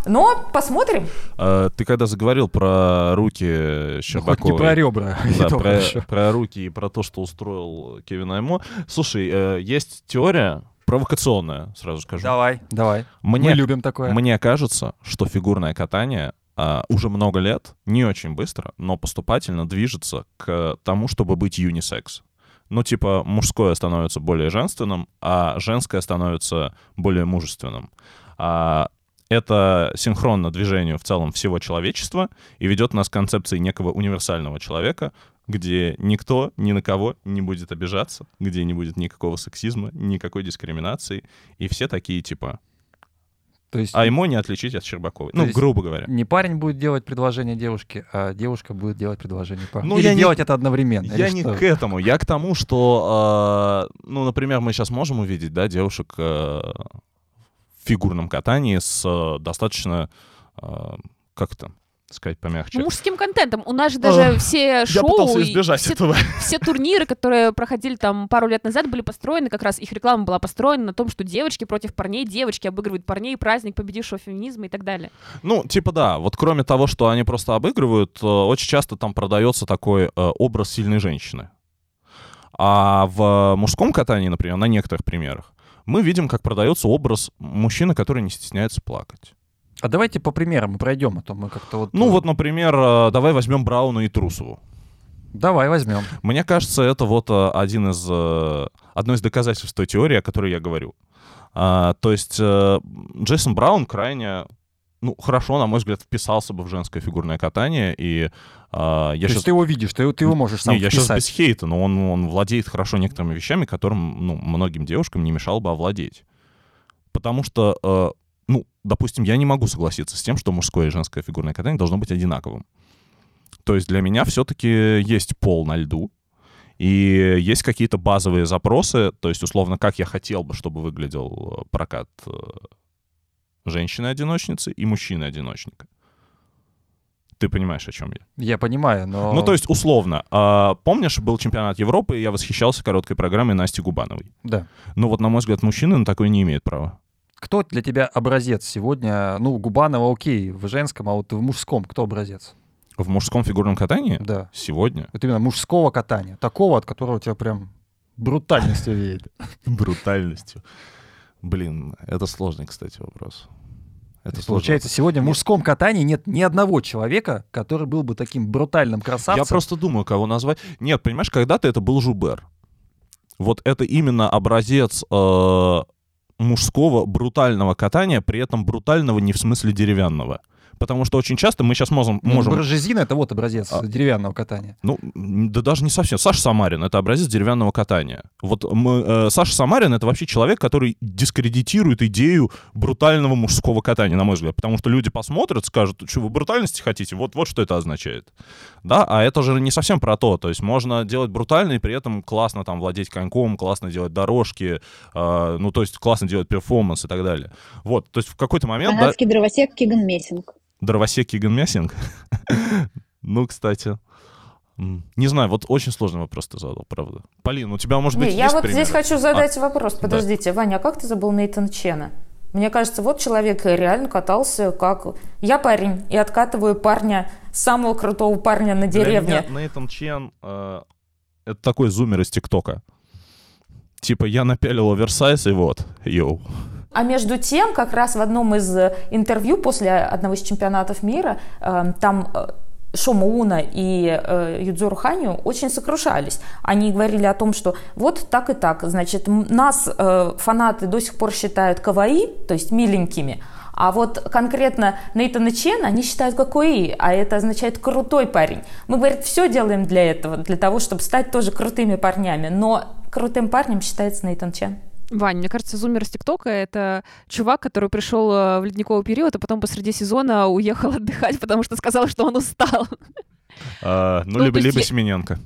Speaker 5: Но посмотрим.
Speaker 2: А, ты когда заговорил про руки Щербаковой...
Speaker 1: Ну, хоть не про ребра.
Speaker 2: Да, про, про руки и про то, что устроил Кевин Аймо. Слушай, э, есть теория, провокационная, сразу скажу.
Speaker 1: Давай, давай.
Speaker 2: Мне,
Speaker 1: Мы любим такое.
Speaker 2: Мне кажется, что фигурное катание а, уже много лет, не очень быстро, но поступательно движется к тому, чтобы быть юнисекс. Ну, типа, мужское становится более женственным, а женское становится более мужественным. А это синхронно движению в целом всего человечества и ведет нас к концепции некого универсального человека, где никто ни на кого не будет обижаться, где не будет никакого сексизма, никакой дискриминации, и все такие типа
Speaker 1: То есть
Speaker 2: А ему не отличить от Щербаковой. Ну, грубо говоря.
Speaker 1: не парень будет делать предложение девушке, а девушка будет делать предложение парню.
Speaker 2: Ну,
Speaker 1: Или
Speaker 2: я не-
Speaker 1: делать это одновременно.
Speaker 2: Я не
Speaker 1: что?
Speaker 2: к этому. Я к тому, что, э, ну, например, мы сейчас можем увидеть, да, девушек э, фигурном катании с э, достаточно, э, как это сказать помягче.
Speaker 6: Ну, мужским контентом. У нас же даже все шоу, и
Speaker 2: избежать
Speaker 6: все,
Speaker 2: этого.
Speaker 6: все турниры, которые проходили там пару лет назад, были построены, как раз их реклама была построена на том, что девочки против парней, девочки обыгрывают парней, праздник победившего феминизма и так далее.
Speaker 2: Ну, типа да, вот кроме того, что они просто обыгрывают, э, очень часто там продается такой э, образ сильной женщины. А в мужском катании, например, на некоторых примерах, мы видим, как продается образ мужчины, который не стесняется плакать.
Speaker 1: А давайте по примерам пройдем, а то мы как-то вот...
Speaker 2: Ну
Speaker 1: э,
Speaker 2: вот, например, э, давай возьмем Брауна и Трусову.
Speaker 1: Давай возьмем.
Speaker 2: Мне кажется, это вот э, один из, одно из доказательств той теории, о которой я говорю. А, то есть Джейсон Браун крайне, ну, хорошо, на мой взгляд, вписался бы в женское фигурное катание, и а, я
Speaker 1: То есть
Speaker 2: сейчас...
Speaker 1: ты его видишь, ты, ты его можешь сам
Speaker 2: Не, я сейчас
Speaker 1: вписать.
Speaker 2: без хейта, но он, он владеет хорошо некоторыми вещами, которым, ну, многим девушкам не мешало бы овладеть. Потому что, э, ну, допустим, я не могу согласиться с тем, что мужское и женское фигурное катание должно быть одинаковым. То есть для меня все-таки есть пол на льду, и есть какие-то базовые запросы, то есть, условно, как я хотел бы, чтобы выглядел э, прокат э, женщины-одиночницы и мужчины-одиночника. Ты понимаешь, о чем я?
Speaker 1: Я понимаю, но...
Speaker 2: Ну, то есть, условно, а, помнишь, был чемпионат Европы, и я восхищался короткой программой Насти Губановой.
Speaker 1: Да.
Speaker 2: Ну, вот, на мой взгляд, мужчины на такое не имеют права.
Speaker 1: Кто для тебя образец сегодня? Ну, Губанова окей, в женском, а вот в мужском кто образец?
Speaker 2: В мужском фигурном катании
Speaker 1: Да.
Speaker 2: сегодня
Speaker 1: Вот именно мужского катания. Такого, от которого у тебя прям брутальностью веет.
Speaker 2: брутальностью. Блин, это сложный, кстати, вопрос. Это сложный
Speaker 1: Получается, сегодня в мужском катании нет ни одного человека, который был бы таким брутальным красавцем.
Speaker 2: Я просто думаю, кого назвать. Нет, понимаешь, когда-то это был Жубер. Вот это именно образец э, мужского брутального катания, при этом брутального не в смысле деревянного. Потому что очень часто мы сейчас можем...
Speaker 1: Ну,
Speaker 2: можем
Speaker 1: Брожезина — это вот образец
Speaker 2: А.
Speaker 1: деревянного катания.
Speaker 2: Ну, да даже не совсем. Саша Самарин — это образец деревянного катания. Вот мы, э, Саша Самарин — это вообще человек, который дискредитирует идею брутального мужского катания, на мой взгляд. Потому что люди посмотрят, скажут, что вы брутальности хотите, вот, вот что это означает. Да, а это же не совсем про то. То есть можно делать брутально и при этом классно там владеть коньком, классно делать дорожки, э, ну, то есть классно делать перформанс и так далее. Вот, то есть в какой-то момент... да,
Speaker 3: Канадский дровосек Киган Мессинг.
Speaker 2: Дровосек Киган Мессинг? Ну, кстати. Не знаю, вот очень сложный вопрос ты задал, правда. Полин, у тебя, может
Speaker 5: Не,
Speaker 2: быть,
Speaker 5: я
Speaker 2: есть
Speaker 5: вот
Speaker 2: примеры?
Speaker 5: здесь хочу задать вопрос. Подождите, Ваня, а как ты забыл Нейтан Чена? Мне кажется, вот человек реально катался как... Я парень, и откатываю парня, самого крутого парня на
Speaker 2: Для
Speaker 5: деревне.
Speaker 2: меня Нейтан Чен э, это такой зумер из ТикТока. Типа, я напялил оверсайз, и вот, йоу.
Speaker 5: А между тем, как раз в одном из э, интервью после одного из чемпионатов мира, э, там э, Шома Уна и э, Ханю очень сокрушались. Они говорили о том, что вот так и так, значит, нас фанаты до сих пор считают каваи, то есть миленькими, а вот конкретно Нейтана Чена они считают какой, а это означает крутой парень. Мы, говорит, все делаем для этого, для того, чтобы стать тоже крутыми парнями, но крутым парнем считается Нейтан Чен.
Speaker 6: Вань, мне кажется, зумер с ТикТока — это чувак, который пришел э, в ледниковый период, а потом посреди сезона уехал отдыхать, потому что сказал, что он устал.
Speaker 2: А, ну,
Speaker 6: Ну,
Speaker 2: либо, либо
Speaker 6: я-
Speaker 2: Семененко.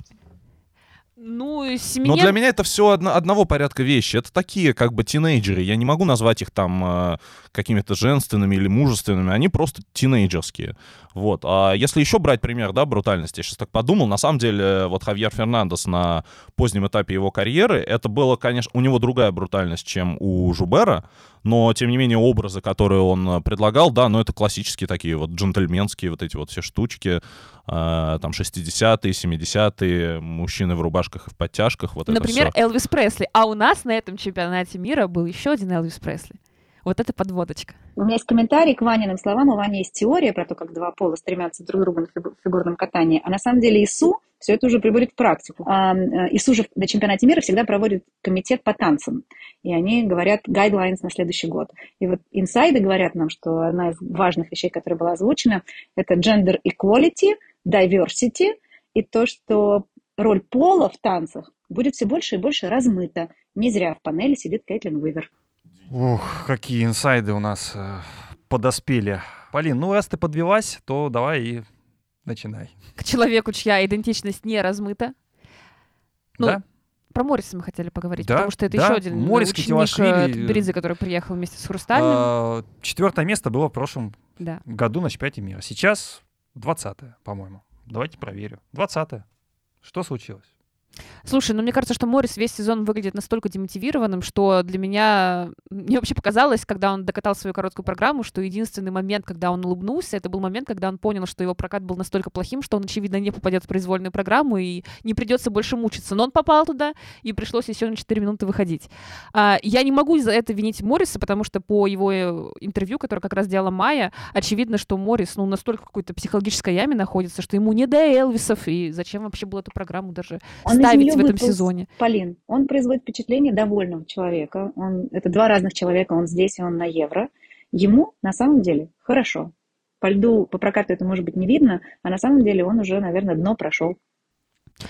Speaker 6: Ну,
Speaker 2: Но
Speaker 6: Семененко...
Speaker 2: для меня это все одного порядка вещи. Это такие, как бы, тинейджеры. Я не могу назвать их там э, какими-то женственными или мужественными. Они просто тинейджерские. Вот. А если еще брать пример, да, брутальности, я сейчас так подумал, на самом деле, вот Хавьер Фернандес на позднем этапе его карьеры, это было, конечно, у него другая брутальность, чем у Жубера, но, тем не менее, образы, которые он э, предлагал, да, но это классические такие вот джентльменские вот эти вот все штучки, э, там 60-е, 70-е, мужчины в рубашках и в подтяжках, вот
Speaker 6: Например,
Speaker 2: это все.
Speaker 6: Элвис Пресли. А у нас на этом чемпионате мира был еще один Элвис Пресли. Вот это подводочка.
Speaker 3: У меня есть комментарий к Ваниным словам. У Вани есть теория про то, как два пола стремятся друг к другу на фигу- фигурном катании. А на самом деле ИСУ все это уже приводит в практику. А, э, ИСУ же на чемпионате мира всегда проводит комитет по танцам. И они говорят guidelines на следующий год. И вот инсайды говорят нам, что одна из важных вещей, которая была озвучена, это gender equality, diversity и то, что роль пола в танцах будет все больше и больше размыта. Не зря в панели сидит Кэтлин Уивер.
Speaker 1: Ух, какие инсайды у нас э, подоспели. Полин, ну раз ты подвелась, то давай и начинай.
Speaker 6: К человеку, чья идентичность не размыта. Ну,
Speaker 1: да?
Speaker 6: Про Морриса мы хотели поговорить,
Speaker 1: Да,
Speaker 6: потому что это
Speaker 1: да.
Speaker 6: еще один
Speaker 1: Моррис
Speaker 6: ученик
Speaker 1: Китилашвили,
Speaker 6: э, Тбилиси, который приехал вместе с Хрустальным.
Speaker 1: А, Четвертое место было в прошлом
Speaker 6: Да.
Speaker 1: году на чемпионате мира. Сейчас 20 по-моему. Давайте проверю. 20 Что случилось?
Speaker 6: Слушай, ну мне кажется, что Моррис весь сезон выглядит настолько демотивированным, что для меня... Мне вообще показалось, когда он докатал свою короткую программу, что единственный момент, когда он улыбнулся, это был момент, когда он понял, что его прокат был настолько плохим, что он, очевидно, не попадет в произвольную программу и не придется больше мучиться. Но он попал туда, и пришлось еще на 4 минуты выходить. А, я не могу за это винить Морриса, потому что по его э, интервью, которое как раз делала Майя, очевидно, что Моррис ну, настолько в какой-то психологической яме находится, что ему не до Элвисов, и зачем вообще было эту программу даже
Speaker 3: Он
Speaker 6: ставить в этом
Speaker 3: выполз.
Speaker 6: сезоне.
Speaker 3: Полин, он производит впечатление довольного человека. Он, это два разных человека, он здесь и он на евро. Ему на самом деле хорошо. По льду, по прокату это может быть не видно, а на самом деле он уже, наверное, дно прошел.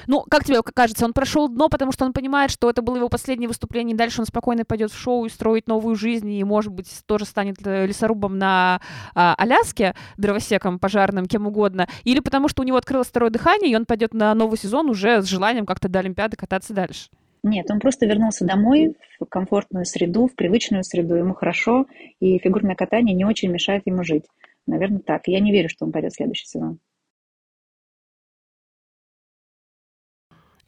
Speaker 6: Ну, как тебе кажется, он прошел дно, потому что он понимает, что это было его последнее выступление, и дальше он спокойно пойдет в шоу и строить новую жизнь, и, может быть, тоже станет э, лесорубом на а, Аляске, дровосеком, пожарным, кем угодно, или потому что у него открылось второе дыхание, и он пойдет на новый сезон уже с желанием как-то до Олимпиады кататься дальше.
Speaker 3: Нет, он просто вернулся домой в комфортную среду, в привычную среду, ему хорошо, и фигурное катание не очень мешает ему жить. Наверное, так. Я не верю, что он пойдет в следующий сезон.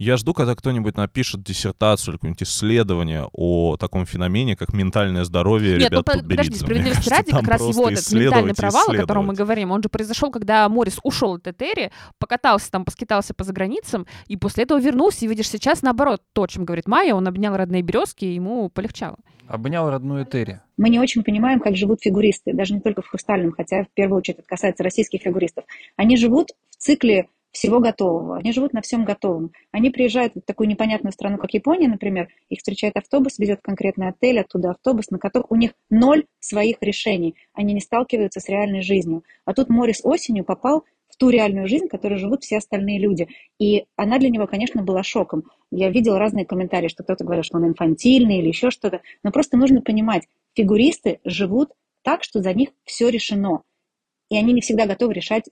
Speaker 2: Я жду, когда кто-нибудь напишет диссертацию или какое-нибудь исследование о таком феномене, как ментальное здоровье
Speaker 6: Нет, ну
Speaker 2: ребят тутберидзе.
Speaker 6: подожди, справедливости ради, как раз его этот ментальный провал, о котором мы говорим, он же произошел, когда Морис ушел от Этери, покатался там, поскитался по заграницам, и после этого вернулся, и видишь, сейчас наоборот, то, о чем говорит Майя, он обнял родные березки, и ему полегчало.
Speaker 1: Обнял родную Терри.
Speaker 3: Мы не очень понимаем, как живут фигуристы, даже не только в хрустальном, хотя в первую очередь это касается российских фигуристов. Они живут в цикле всего готового, они живут на всем готовом. Они приезжают в такую непонятную страну, как Япония, например, их встречает автобус, везет конкретный отель, оттуда автобус, на которых у них ноль своих решений. Они не сталкиваются с реальной жизнью. А тут Морис осенью попал в ту реальную жизнь, в которой живут все остальные люди. И она для него, конечно, была шоком. Я видела разные комментарии, что кто-то говорил, что он инфантильный или еще что-то. Но просто нужно понимать, фигуристы живут так, что за них все решено. И они не всегда готовы решать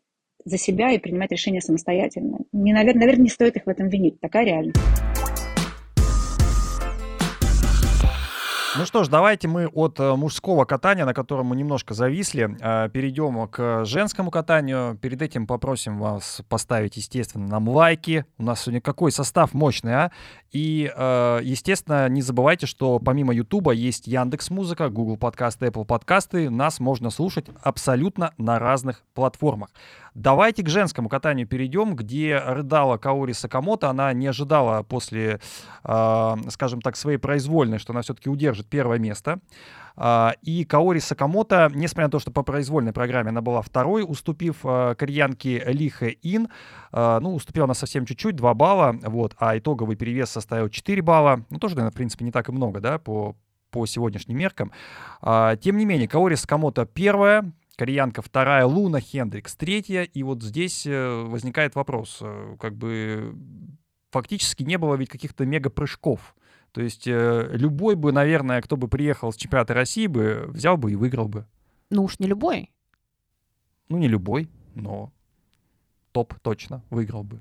Speaker 3: за себя и принимать решения самостоятельно. Не, наверное, наверное, не стоит их в этом винить. Такая реальность.
Speaker 1: Ну что ж, давайте мы от э, мужского катания, на котором мы немножко зависли, э, перейдем к женскому катанию. Перед этим попросим вас поставить, естественно, нам лайки. У нас сегодня какой состав мощный, а? И, э, естественно, не забывайте, что помимо Ютуба есть Яндекс Музыка, Google подкасты, Apple подкасты. Нас можно слушать абсолютно на разных платформах. Давайте к женскому катанию перейдем, где рыдала Каори Сакамото. Она не ожидала после, скажем так, своей произвольной, что она все-таки удержит первое место. А, И Каори Сакамото, несмотря на то, что по произвольной программе она была второй, уступив а, кореянке Лихе Ин, а, ну, уступила она совсем чуть-чуть, 2 балла, вот, а итоговый перевес составил 4 балла. Ну, тоже, наверное, в принципе, не так и много, да, по, по сегодняшним меркам. Тем не менее, Каори Сакамото первая, кореянка вторая, Луна Хендрикс третья, и вот здесь э, возникает вопрос, э, как бы фактически не было ведь каких-то мега-прыжков. То есть э, любой бы, наверное, кто бы приехал с чемпионата России бы, взял бы и выиграл бы.
Speaker 6: Ну уж не любой.
Speaker 1: Ну, не любой, но топ точно выиграл бы.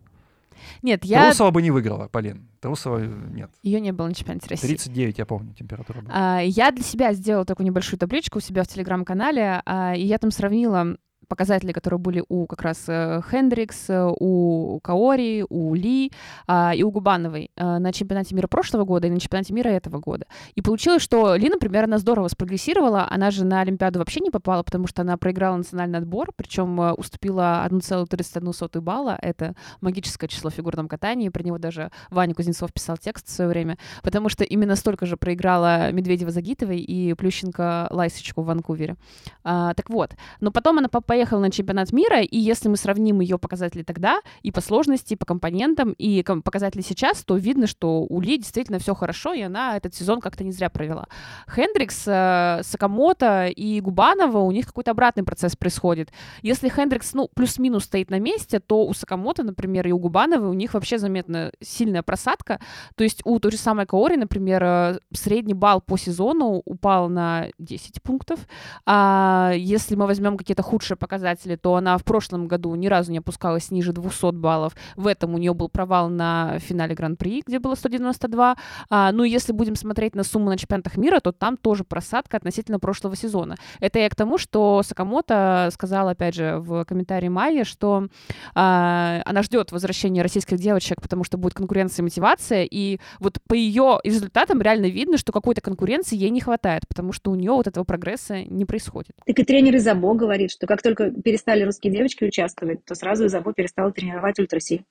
Speaker 6: Нет, я...
Speaker 1: Трусова бы не выиграла, Полин. Трусова э, нет.
Speaker 6: Ее не было на чемпионате России.
Speaker 1: 39, я помню, температура была.
Speaker 6: А, Я для себя сделала такую небольшую табличку у себя в телеграм-канале, а, и я там сравнила показатели, которые были у как раз э, Хендрикс, э, у Каори, у Ли а, и у Губановой э, на чемпионате мира прошлого года и на чемпионате мира этого года. И получилось, что Ли, например, она здорово спрогрессировала, она же на Олимпиаду вообще не попала, потому что она проиграла национальный отбор, причем уступила 1,31 балла, это магическое число в фигурном катании, про него даже Ваня Кузнецов писал текст в свое время, потому что именно столько же проиграла Медведева Загитовой и Плющенко Лайсочку в Ванкувере. А, так вот, но потом она по- поехала на чемпионат мира, и если мы сравним ее показатели тогда, и по сложности, и по компонентам, и показатели сейчас, то видно, что у Ли действительно все хорошо, и она этот сезон как-то не зря провела. Хендрикс, э, Сакамото и Губанова, у них какой-то обратный процесс происходит. Если Хендрикс, ну, плюс-минус стоит на месте, то у Сакамото, например, и у Губановой у них вообще заметна сильная просадка. То есть у той же самой Каори, например, э, средний балл по сезону упал на 10 пунктов. А если мы возьмем какие-то худшие показатели, то она в прошлом году ни разу не опускалась ниже 200 баллов. В этом у нее был провал на финале Гран-при, где было 192. А, ну если будем смотреть на сумму на чемпионатах мира, то там тоже просадка относительно прошлого сезона. Это я к тому, что Сакамото сказала, опять же, в комментарии Майи, что а, она ждет возвращения российских девочек, потому что будет конкуренция и мотивация, и вот по ее результатам реально видно, что какой-то конкуренции ей не хватает, потому что у нее вот этого прогресса не происходит.
Speaker 3: Так и тренер Изабо говорит, что как только перестали русские девочки участвовать, то сразу Изабо перестала тренировать ультраси.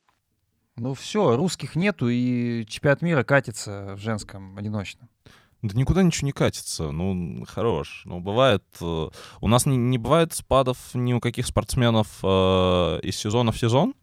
Speaker 1: Ну все, русских нету, и чемпионат мира катится в женском одиночном.
Speaker 2: Да никуда ничего не катится. Ну, хорош. Ну, бывает... Э, у нас не, не бывает спадов ни у каких спортсменов э, из сезона в сезон.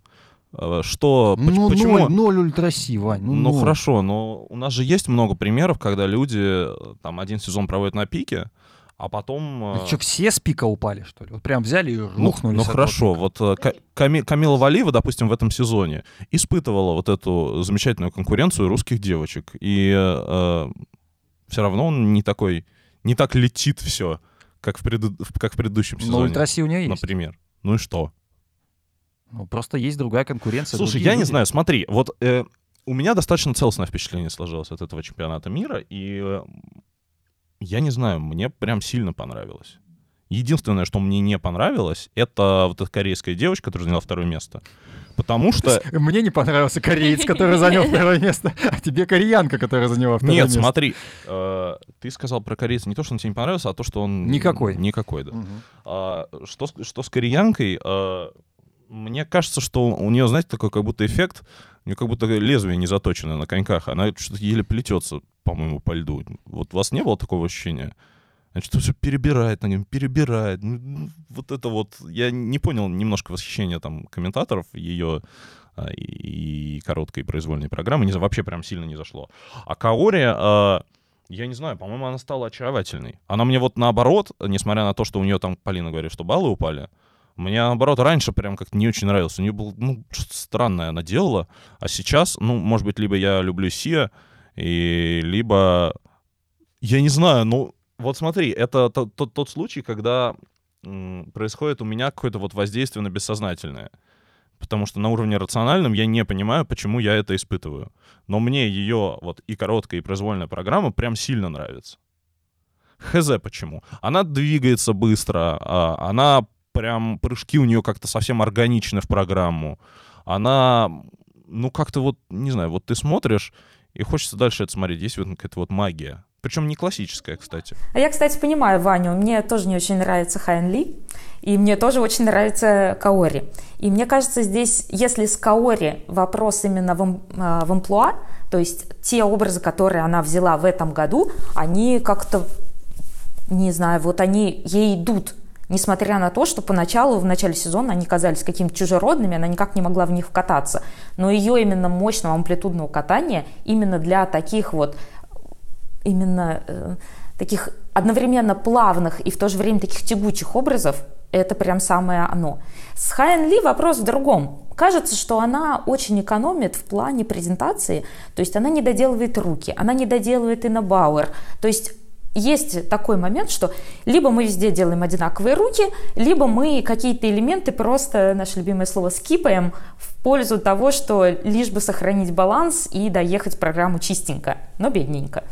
Speaker 2: Э, что...
Speaker 1: Ну,
Speaker 2: почему?
Speaker 1: Ноль, ноль ультраси, Вань. Ну,
Speaker 2: ну
Speaker 1: ноль.
Speaker 2: хорошо, но у нас же есть много примеров, когда люди э, там один сезон проводят на пике, а потом...
Speaker 1: А что, все с пика упали, что ли? Вот прям взяли и рухнули.
Speaker 2: Ну, ну хорошо, вот э, Ками, Камила Валиева, допустим, в этом сезоне испытывала вот эту замечательную конкуренцию русских девочек. И э, все равно он не такой, не так летит все, как в, преду, как в предыдущем сезоне.
Speaker 1: Но ультраси у нее есть.
Speaker 2: Например. Ну и что?
Speaker 1: Ну, просто есть другая конкуренция.
Speaker 2: Слушай, я люди. не знаю, смотри, вот э, у меня достаточно целостное впечатление сложилось от этого чемпионата мира, и э, я не знаю, мне прям сильно понравилось. Единственное, что мне не понравилось, это вот эта корейская девочка, которая заняла второе место. Потому что...
Speaker 1: Мне не понравился кореец, который занял второе место, а тебе кореянка, которая заняла второе
Speaker 2: Нет,
Speaker 1: место.
Speaker 2: Нет, смотри, э, ты сказал про корейца не то, что он тебе не понравился, а то, что он...
Speaker 1: Никакой.
Speaker 2: Никакой, да. А, что, что с кореянкой, э, мне кажется, что у нее, знаете, такой как будто эффект, у нее как будто лезвие не заточено на коньках, она что-то еле плетется, по-моему, по льду. Вот у вас не было такого ощущения? Значит, все перебирает на нем, перебирает. Ну, ну, вот это вот, я не понял немножко восхищения там комментаторов ее а, и, и короткой произвольной программы, не, вообще прям сильно не зашло. А Каори, а, я не знаю, по-моему, она стала очаровательной. Она мне вот наоборот, несмотря на то, что у нее там, Полина говорит, что баллы упали, мне, наоборот, раньше прям как-то не очень нравился. У нее было, ну, что-то странное она делала. А сейчас, ну, может быть, либо я люблю Сия, и либо... Я не знаю, ну, вот смотри, это тот, тот, тот случай, когда происходит у меня какое-то вот воздействие на бессознательное. Потому что на уровне рациональном я не понимаю, почему я это испытываю. Но мне ее вот и короткая, и произвольная программа прям сильно нравится. Хз почему. Она двигается быстро, а, она прям прыжки у нее как-то совсем органичны в программу. Она, ну как-то вот, не знаю, вот ты смотришь, и хочется дальше это смотреть. Есть вот какая-то вот магия. Причем не классическая, кстати.
Speaker 5: А я, кстати, понимаю Ваню. Мне тоже не очень нравится Хайн Ли. И мне тоже очень нравится Каори. И мне кажется, здесь, если с Каори вопрос именно в, а, в амплуа, то есть те образы, которые она взяла в этом году, они как-то, не знаю, вот они ей идут Несмотря на то, что поначалу, в начале сезона они казались какими-то чужеродными, она никак не могла в них вкататься. Но ее именно мощного амплитудного катания именно для таких вот, именно э, таких одновременно плавных и в то же время таких тягучих образов, это прям самое оно. С Хайен Ли вопрос в другом. Кажется, что она очень экономит в плане презентации, то есть она не доделывает руки, она не доделывает и на Бауэр. То есть есть такой момент, что либо мы везде делаем одинаковые руки, либо мы какие-то элементы просто, наше любимое слово, скипаем в пользу того, что лишь бы сохранить баланс и доехать программу чистенько, но бедненько.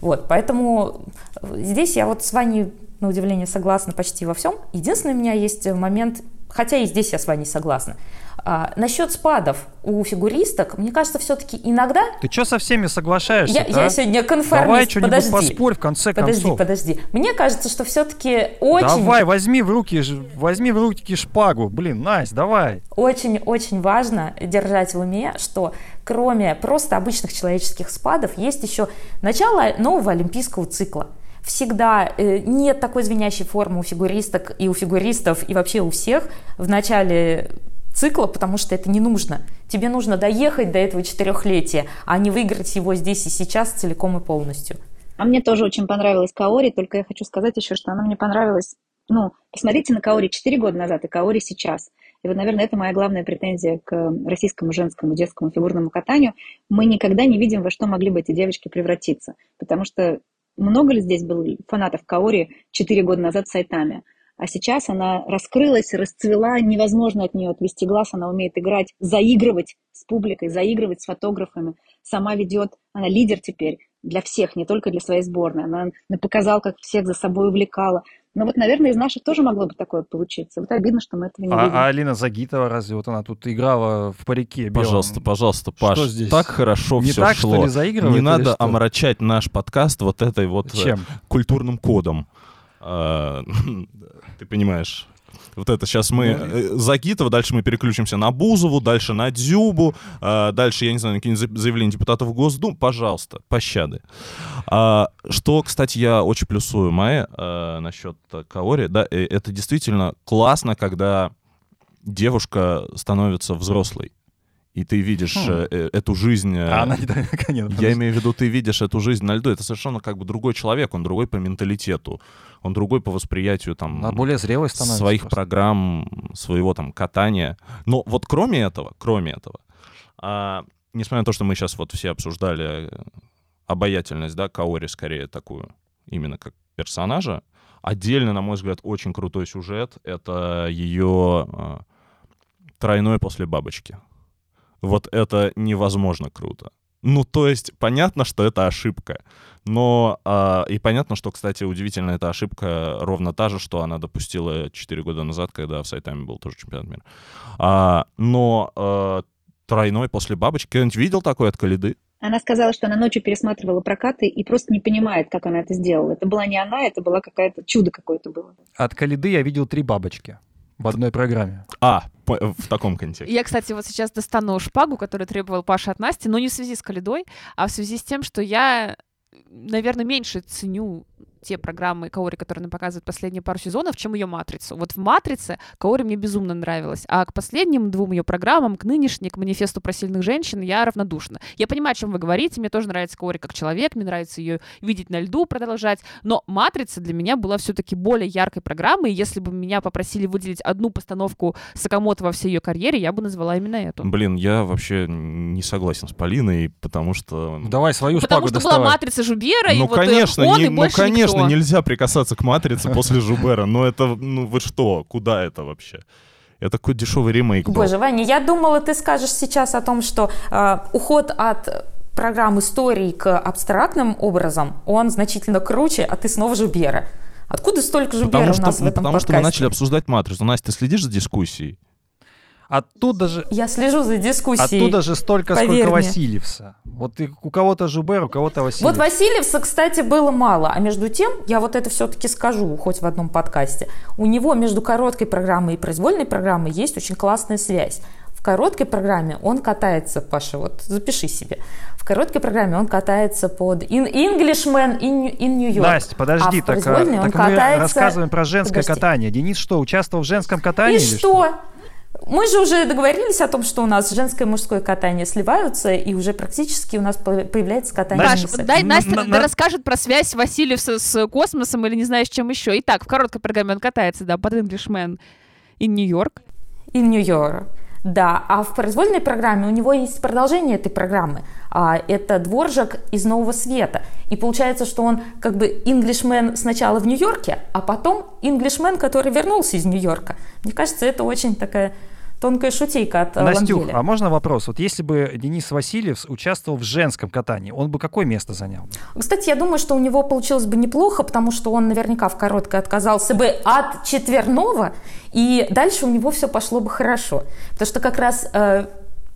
Speaker 5: Вот, поэтому здесь я вот с вами на удивление согласна почти во всем. Единственный у меня есть момент, хотя и здесь я с вами согласна. А, насчет спадов у фигуристок, мне кажется, все-таки иногда...
Speaker 1: Ты что со всеми соглашаешься?
Speaker 5: Я, я сегодня конформист.
Speaker 1: Давай что-нибудь подожди. поспорь в конце
Speaker 5: подожди,
Speaker 1: концов.
Speaker 5: Подожди, подожди. Мне кажется, что все-таки очень...
Speaker 1: Давай, возьми в руки, возьми в руки шпагу. Блин, Настя, давай.
Speaker 5: Очень-очень важно держать в уме, что кроме просто обычных человеческих спадов, есть еще начало нового олимпийского цикла. всегда э, нет такой звенящей формы у фигуристок и у фигуристов, и вообще у всех в начале цикла, потому что это не нужно. Тебе нужно доехать до этого четырехлетия, а не выиграть его здесь и сейчас целиком и полностью.
Speaker 3: А мне тоже очень понравилась Каори, только я хочу сказать еще, что она мне понравилась ну, посмотрите на Каори 4 года назад и Каори сейчас. И вот, наверное, это моя главная претензия к российскому женскому детскому фигурному катанию. Мы никогда не видим, во что могли бы эти девочки превратиться. Потому что много ли здесь было фанатов Каори 4 года назад в Сайтаме? А сейчас она раскрылась, расцвела, невозможно от нее отвести глаз, она умеет играть, заигрывать с публикой, заигрывать с фотографами, сама ведет, она лидер теперь для всех, не только для своей сборной. Она показала, как всех за собой увлекала. Но вот, наверное, из наших тоже могло бы такое получиться. Вот обидно, что мы этого не
Speaker 1: а,
Speaker 3: видим.
Speaker 1: А Алина Загитова, разве вот она тут играла в парике белом?
Speaker 2: Пожалуйста, пожалуйста, Паш, что здесь? так хорошо
Speaker 1: не
Speaker 2: все
Speaker 1: так,
Speaker 2: шло.
Speaker 1: Что ли, заигрывает,
Speaker 2: не надо
Speaker 1: что?
Speaker 2: омрачать наш подкаст вот этой вот э,
Speaker 1: Чем?
Speaker 2: культурным кодом. А, ты понимаешь, вот это сейчас мы ну, э, Загитова, дальше мы переключимся на Бузову, дальше на Дзюбу, э, дальше, я не знаю, какие-нибудь заявления депутатов в Госдуму. Пожалуйста, пощады. А, что, кстати, я очень плюсую Майя э, насчет Каори. Да, э, это действительно классно, когда девушка становится взрослой и ты видишь хм. э, эту жизнь... Э,
Speaker 1: а она не конечно.
Speaker 2: Я имею в виду, ты видишь эту жизнь на льду. Это совершенно как бы другой человек, он другой по менталитету, он другой по восприятию там...
Speaker 1: Она более зрелой становится.
Speaker 2: Своих просто. программ, своего там катания. Но вот кроме этого, кроме этого, а, несмотря на то, что мы сейчас вот все обсуждали э, обаятельность, да, Каори скорее такую, именно как персонажа, отдельно, на мой взгляд, очень крутой сюжет — это ее тройной после бабочки вот это невозможно круто. Ну, то есть, понятно, что это ошибка. Но а, и понятно, что, кстати, удивительно, эта ошибка ровно та же, что она допустила 4 года назад, когда в Сайтаме был тоже чемпионат мира. А, но а, тройной после бабочки. Кто-нибудь видел такой от Калиды?
Speaker 3: Она сказала, что она ночью пересматривала прокаты и просто не понимает, как она это сделала. Это была не она, это была какая-то чудо какое-то было.
Speaker 1: От Калиды я видел три бабочки в одной программе.
Speaker 2: А, в таком контексте.
Speaker 6: Я, кстати, вот сейчас достану шпагу, которую требовал Паша от Насти, но не в связи с Калидой, а в связи с тем, что я, наверное, меньше ценю те программы Каори, которые нам показывают последние пару сезонов, чем ее «Матрицу». Вот в «Матрице» Каори мне безумно нравилась, а к последним двум ее программам, к нынешней, к «Манифесту про сильных женщин» я равнодушна. Я понимаю, о чем вы говорите, мне тоже нравится Каори как человек, мне нравится ее видеть на льду, продолжать, но «Матрица» для меня была все-таки более яркой программой, и если бы меня попросили выделить одну постановку Сакамото во всей ее карьере, я бы назвала именно эту.
Speaker 2: Блин, я вообще не согласен с Полиной, потому что...
Speaker 1: Ну, давай свою
Speaker 6: Потому что
Speaker 1: доставай.
Speaker 6: была «Матрица» Жубера,
Speaker 2: ну,
Speaker 6: и
Speaker 2: конечно,
Speaker 6: вот он,
Speaker 2: не,
Speaker 6: и
Speaker 2: ну,
Speaker 6: больше
Speaker 2: конечно, нельзя прикасаться к матрице после Жубера. Но это, ну вы что, куда это вообще? Это какой дешевый ремейк был.
Speaker 5: Боже, Ваня, я думала, ты скажешь сейчас о том, что э, уход от программ истории к абстрактным образом, он значительно круче, а ты снова Жубера. Откуда столько Жубера
Speaker 2: потому
Speaker 5: у
Speaker 2: что,
Speaker 5: нас в этом
Speaker 2: Потому
Speaker 5: подкасте?
Speaker 2: что мы начали обсуждать матрицу. Настя, ты следишь за дискуссией?
Speaker 1: Оттуда же...
Speaker 5: Я слежу за дискуссией.
Speaker 1: Оттуда же столько,
Speaker 5: Поверь
Speaker 1: сколько
Speaker 5: мне.
Speaker 1: Васильевса. Вот у кого-то Жубер, у кого-то Васильевс.
Speaker 5: Вот Васильевса, кстати, было мало. А между тем, я вот это все-таки скажу, хоть в одном подкасте, у него между короткой программой и произвольной программой есть очень классная связь. В короткой программе он катается, Паша, вот запиши себе. В короткой программе он катается под in Englishman in, in New York.
Speaker 1: Настя, подожди,
Speaker 5: а
Speaker 1: так, а,
Speaker 5: произвольной он
Speaker 1: так мы
Speaker 5: катается...
Speaker 1: рассказываем про женское
Speaker 5: Подожди.
Speaker 1: катание. Денис что, участвовал в женском катании?
Speaker 5: И
Speaker 1: или
Speaker 5: что? Мы же уже договорились о том, что у нас женское и мужское катание сливаются, и уже практически у нас по- появляется катание унисекс.
Speaker 6: дай Настя
Speaker 1: на- на-
Speaker 6: расскажет про связь Васильевса с космосом или не знаю, с чем еще. Итак, в короткой программе он катается, да, под Englishman и Нью-Йорк.
Speaker 5: И Нью-Йорк. Да, а в произвольной программе у него есть продолжение этой программы. А, это дворжик из Нового Света. И получается, что он как бы инглишмен сначала в Нью-Йорке, а потом инглишмен, который вернулся из Нью-Йорка. Мне кажется, это очень такая тонкая шутейка от э,
Speaker 1: Настюх,
Speaker 5: Лангеля.
Speaker 1: а можно вопрос? Вот если бы Денис Васильевс участвовал в женском катании, он бы какое место занял?
Speaker 5: Кстати, я думаю, что у него получилось бы неплохо, потому что он наверняка в короткой отказался бы от четверного, и дальше у него все пошло бы хорошо. Потому что как раз, э,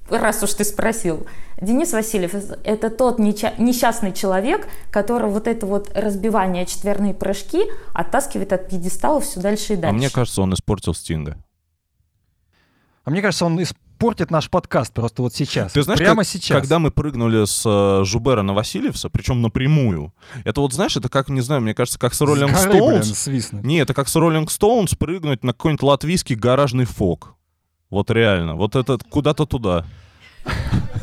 Speaker 5: раз уж ты спросил, Денис Васильев – это тот несчастный человек, которого вот это вот разбивание четверные прыжки оттаскивает от пьедестала все дальше и дальше.
Speaker 2: А мне кажется, он испортил Стинга.
Speaker 1: А мне кажется, он испортит наш подкаст просто вот сейчас.
Speaker 2: Ты знаешь,
Speaker 1: Прямо
Speaker 2: как-
Speaker 1: сейчас.
Speaker 2: когда мы прыгнули с э, Жубера на Васильевса, причем напрямую, это вот, знаешь, это как, не знаю, мне кажется, как с Rolling
Speaker 1: С горы, блин,
Speaker 2: Stones.
Speaker 1: свистнуть.
Speaker 2: Не, это как с Rolling Stones прыгнуть на какой-нибудь латвийский гаражный фок. Вот реально. Вот это куда-то туда.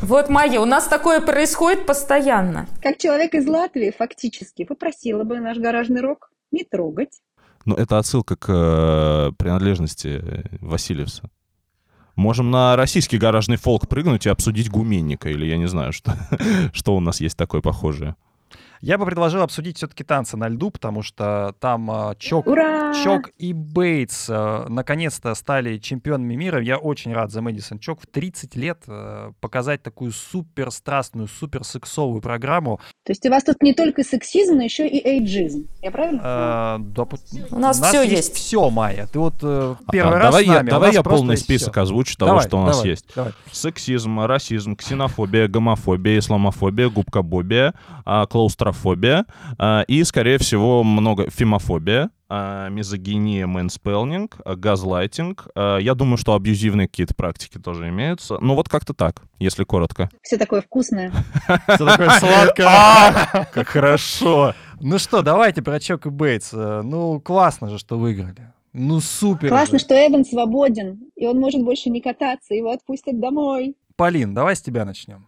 Speaker 5: Вот, Майя, у нас такое происходит постоянно.
Speaker 3: Как человек из Латвии, фактически, попросила бы наш гаражный рок не трогать.
Speaker 2: Но это отсылка к э, принадлежности э, Васильевса. Можем на российский гаражный фолк прыгнуть и обсудить гуменника, или я не знаю, что, что у нас есть такое похожее.
Speaker 1: Я бы предложил обсудить все-таки танцы на льду, потому что там а, Чок,
Speaker 3: Ура!
Speaker 1: Чок и Бейтс а, наконец-то стали чемпионами мира. Я очень рад за Мэдисон Чок. В 30 лет а, показать такую супер страстную, супер сексовую программу.
Speaker 3: То есть у вас тут не только сексизм, но еще и эйджизм. Я правильно?
Speaker 1: а, да,
Speaker 5: У нас всё есть.
Speaker 1: Все, Майя. Ты вот э, первый
Speaker 2: А,
Speaker 1: раз
Speaker 2: давай
Speaker 1: с
Speaker 2: я,
Speaker 1: нами, у
Speaker 2: давай я полный список озвучу того,
Speaker 1: Давай,
Speaker 2: что у нас
Speaker 1: давай,
Speaker 2: есть.
Speaker 1: давай.
Speaker 2: Сексизм, расизм, ксенофобия, гомофобия, исламофобия, губкобобия, а, клаустрофобия а, и, скорее всего, много фемофобия, а, мизогиния, мэнспелнинг, а, газлайтинг. Я думаю, что абьюзивные какие-то практики тоже имеются. Ну вот как-то так, если коротко.
Speaker 3: Все такое вкусное.
Speaker 1: Всё такое сладкое.
Speaker 2: Как хорошо!
Speaker 1: Ну что, давайте про Чок и Бейтс. Ну, классно же, что выиграли. Ну, супер
Speaker 3: Классно, что Эван свободен, и он может больше не кататься, его отпустят домой.
Speaker 1: Полин, давай с тебя начнем.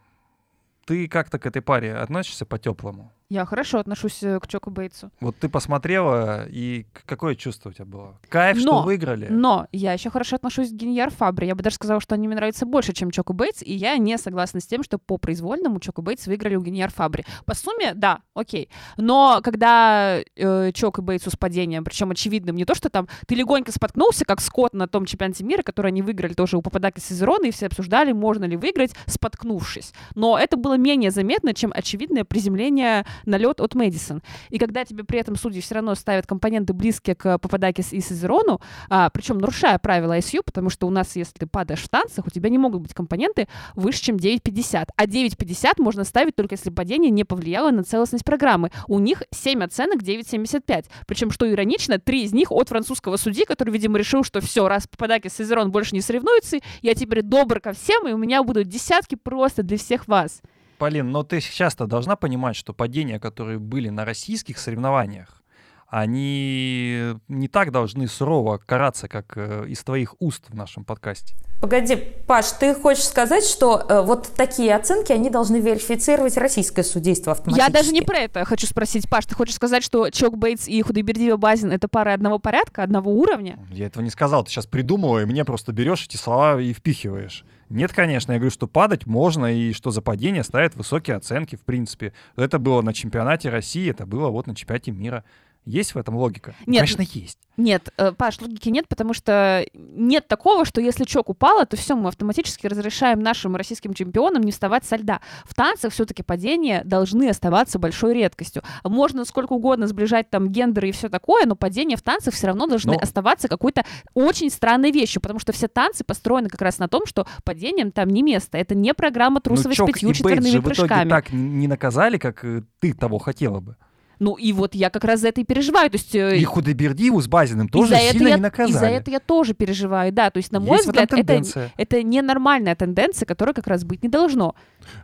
Speaker 1: Ты как-то к этой паре относишься по-теплому?
Speaker 6: Я хорошо отношусь э, к Чоку Бейтсу.
Speaker 1: Вот ты посмотрела, и какое чувство у тебя было? Кайф, что
Speaker 6: Но-
Speaker 1: выиграли?
Speaker 6: Но я еще хорошо отношусь к Гиньяр Фабри. Я бы даже сказала, что они мне нравятся больше, чем Чоку Бейтс, и я не согласна с тем, что по произвольному Чоку Бейтс выиграли у Гиньяр Фабри. По сумме, да, окей. Но когда э, Чок и Бейтс с падением, причем очевидным, не то, что там ты легонько споткнулся, как Скотт на том чемпионате мира, который они выиграли тоже у Пападакис и Сезерона, и все обсуждали, можно ли выиграть, споткнувшись. Но это было менее заметно, чем очевидное приземление на лед от Мэдисон. И когда тебе при этом судьи все равно ставят компоненты близкие к Пападакис и Сезерону, а, причем нарушая правила ISU, потому что у нас, если ты падаешь в танцах, у тебя не могут быть компоненты выше, чем 9,50. А 9,50 можно ставить только если падение не повлияло на целостность программы. У них 7 оценок 9,75. Причем, что иронично, 3 из них от французского судьи, который, видимо, решил, что все, раз Пападакис и Сезерон больше не соревнуются, я теперь добр ко всем, и у меня будут десятки просто для всех вас.
Speaker 1: Полин, но ты сейчас-то должна понимать, что падения, которые были на российских соревнованиях, они не так должны сурово караться, как э, из твоих уст в нашем подкасте.
Speaker 5: Погоди, Паш, ты хочешь сказать, что э, вот такие оценки, они должны верифицировать российское судейство автоматически?
Speaker 6: Я даже не про это хочу спросить. Паш, ты хочешь сказать, что Чок Бейтс и Худайбердиева Базин — это пары одного порядка, одного уровня?
Speaker 1: Я этого не сказал, ты сейчас придумала, и мне просто берешь эти слова и впихиваешь. Нет, конечно, я говорю, что падать можно, и что за падение ставят высокие оценки, в принципе. Это было на чемпионате России, это было вот на чемпионате мира. Есть в этом логика?
Speaker 6: Нет.
Speaker 1: Конечно, есть.
Speaker 6: Нет, э, Паш, логики нет, потому что нет такого, что если Чок упала, то все, мы автоматически разрешаем нашим российским чемпионам не вставать со льда. В танцах все-таки падения должны оставаться большой редкостью. Можно сколько угодно сближать там гендеры и все такое, но падения в танцах все равно должны
Speaker 1: Но-
Speaker 6: оставаться какой-то очень странной вещью, потому что все танцы построены как раз на том, что падениям там не место. Это не программа трусовой с
Speaker 1: Чок
Speaker 6: пятью
Speaker 1: и
Speaker 6: четверными
Speaker 1: в итоге
Speaker 6: прыжками.
Speaker 1: так не наказали, как э, ты того хотела бы.
Speaker 6: Ну и вот я как раз за это и переживаю. То есть э,
Speaker 1: И Худайбердиеву с Базиным тоже сильно
Speaker 6: я,
Speaker 1: не наказали.
Speaker 6: И за это я тоже переживаю, да. То есть, на мой
Speaker 1: Есть
Speaker 6: взгляд, это, это ненормальная тенденция, которая как раз быть не должно.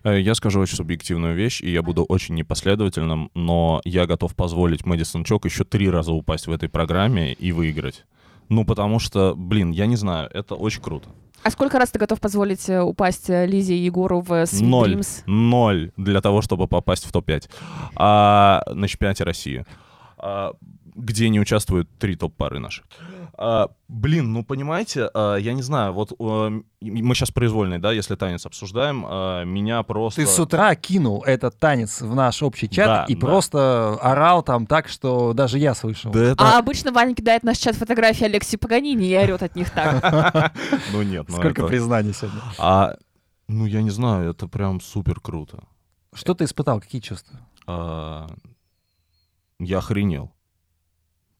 Speaker 2: Э, Я скажу очень субъективную вещь, и я буду очень непоследовательным, но я готов позволить Мэдисон Чок еще три раза упасть в этой программе и выиграть. Ну, потому что, блин, я не знаю, это очень круто.
Speaker 6: А сколько раз ты готов позволить э, упасть э, Лизе и Егору в э, Sweet
Speaker 2: Ноль.
Speaker 6: Dreams?
Speaker 2: Ноль для того, чтобы попасть в топ-5 а, на чемпионате России, а, где не участвуют три топ-пары наши. А, блин, ну понимаете, а, я не знаю, вот э, мы сейчас произвольный, да, если танец обсуждаем, а, меня просто...
Speaker 1: Ты с утра кинул этот танец в наш общий чат
Speaker 2: Да,
Speaker 1: и
Speaker 2: да.
Speaker 1: просто орал там так, что даже я слышал.
Speaker 2: Да это...
Speaker 6: А обычно Ваня кидает в наш чат фотографии Алексея Паганини и орет от них так.
Speaker 2: Ну нет, ну
Speaker 1: Сколько признаний сегодня.
Speaker 2: А, ну я не знаю, это прям супер круто.
Speaker 1: Что ты испытал, какие чувства?
Speaker 2: Я охренел.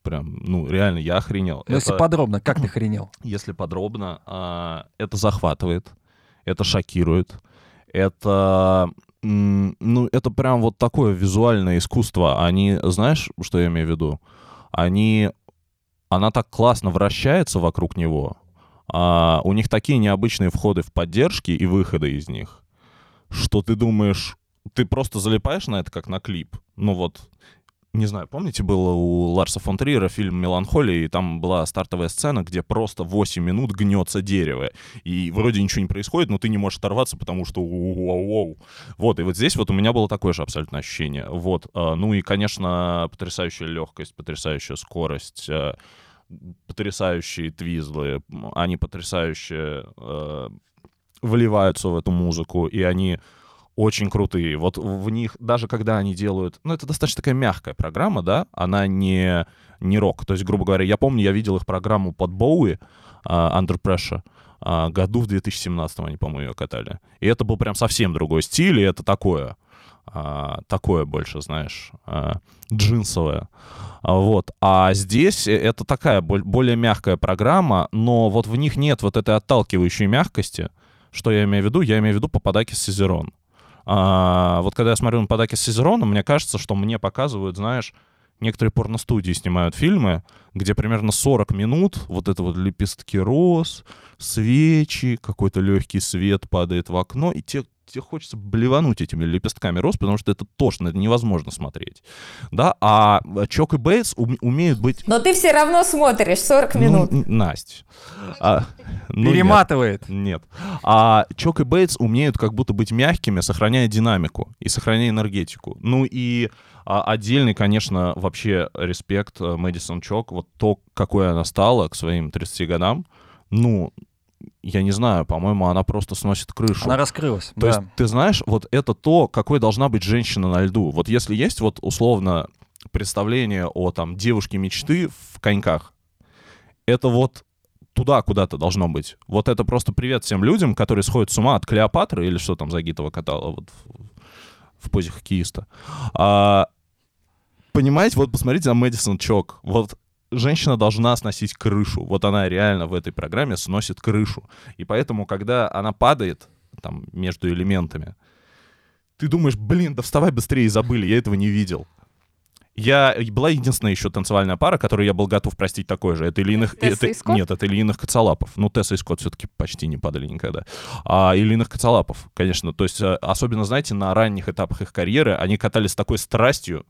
Speaker 2: Прям, ну реально, я охренел.
Speaker 1: Ну, если
Speaker 2: Это-
Speaker 1: подробно, как ты хренел?
Speaker 2: если подробно, а, это захватывает, это шокирует, это, ну, это прям вот такое визуальное искусство. Они, знаешь, что я имею в виду? Они, она так классно вращается вокруг него, а, у них такие необычные входы в поддержки и выходы из них, что ты думаешь, ты просто залипаешь на это как на клип. Ну вот, не знаю, помните, было у Ларса фон Триера фильм «Меланхолия», и там была стартовая сцена, где просто 8 минут гнется дерево, и вроде ничего не происходит, но ты не можешь оторваться, потому что вау Вот, и вот здесь вот у меня было такое же абсолютно ощущение. Вот, а, ну и, конечно, потрясающая легкость, потрясающая скорость, а, потрясающие твизлы, они потрясающе э, вливаются в эту музыку, и они очень крутые. Вот в них, даже когда они делают... Ну, это достаточно такая мягкая программа, да? Она не, не рок. То есть, грубо говоря, я помню, я видел их программу под Боуи, uh, Under Pressure, uh, году в 2017 они, по-моему, ее катали. И это был прям совсем другой стиль, и это такое... Uh, такое больше, знаешь, uh, джинсовое. Uh, вот. А здесь это такая более мягкая программа, но вот в них нет вот этой отталкивающей мягкости. Что я имею в виду? Я имею в виду Пападаки Сизерон. А, вот когда я смотрю на подаки с Сезероном, мне кажется, что мне показывают, знаешь, некоторые порностудии снимают фильмы, где примерно 40 минут вот это вот лепестки роз, свечи, какой-то легкий свет падает в окно, и те тебе хочется блевануть этими лепестками роз, потому что это тошно, это невозможно смотреть. Да, а Чок и Бейтс умеют быть...
Speaker 5: Но ты все равно смотришь 40 ну, минут.
Speaker 2: Ну, Настя. А,
Speaker 1: ну, Перематывает.
Speaker 2: Нет. нет. А Чок и Бейтс умеют как будто быть мягкими, сохраняя динамику и сохраняя энергетику. Ну и а, отдельный, конечно, вообще респект э, Мэдисон Чок. Вот то, какой она стала к своим 30 годам, ну, я не знаю, по-моему, она просто сносит крышу.
Speaker 1: Она раскрылась.
Speaker 2: То да. есть, ты знаешь, вот это то, какой должна быть женщина на льду. Вот если есть вот условно представление о там девушке мечты в коньках, это вот туда куда-то должно быть. Вот это просто привет всем людям, которые сходят с ума от Клеопатры или что там Загитова катала вот в, в позе хоккеиста. А, понимаете, вот посмотрите на Мэдисон Чок. Вот женщина должна сносить крышу. Вот она реально в этой программе сносит крышу. И поэтому, когда она падает там между элементами, ты думаешь, блин, да вставай быстрее, забыли, я этого не видел. Я была единственная еще танцевальная пара, которую я был готов простить такой же. Это Ильиных...
Speaker 6: Тесса это,
Speaker 2: Нет, это Ильиных Кацалапов. Ну, Тесса и Скотт все-таки почти не падали никогда. А Ильиных Кацалапов, конечно. То есть, э, особенно, знаете, на ранних этапах их карьеры они катались с такой страстью,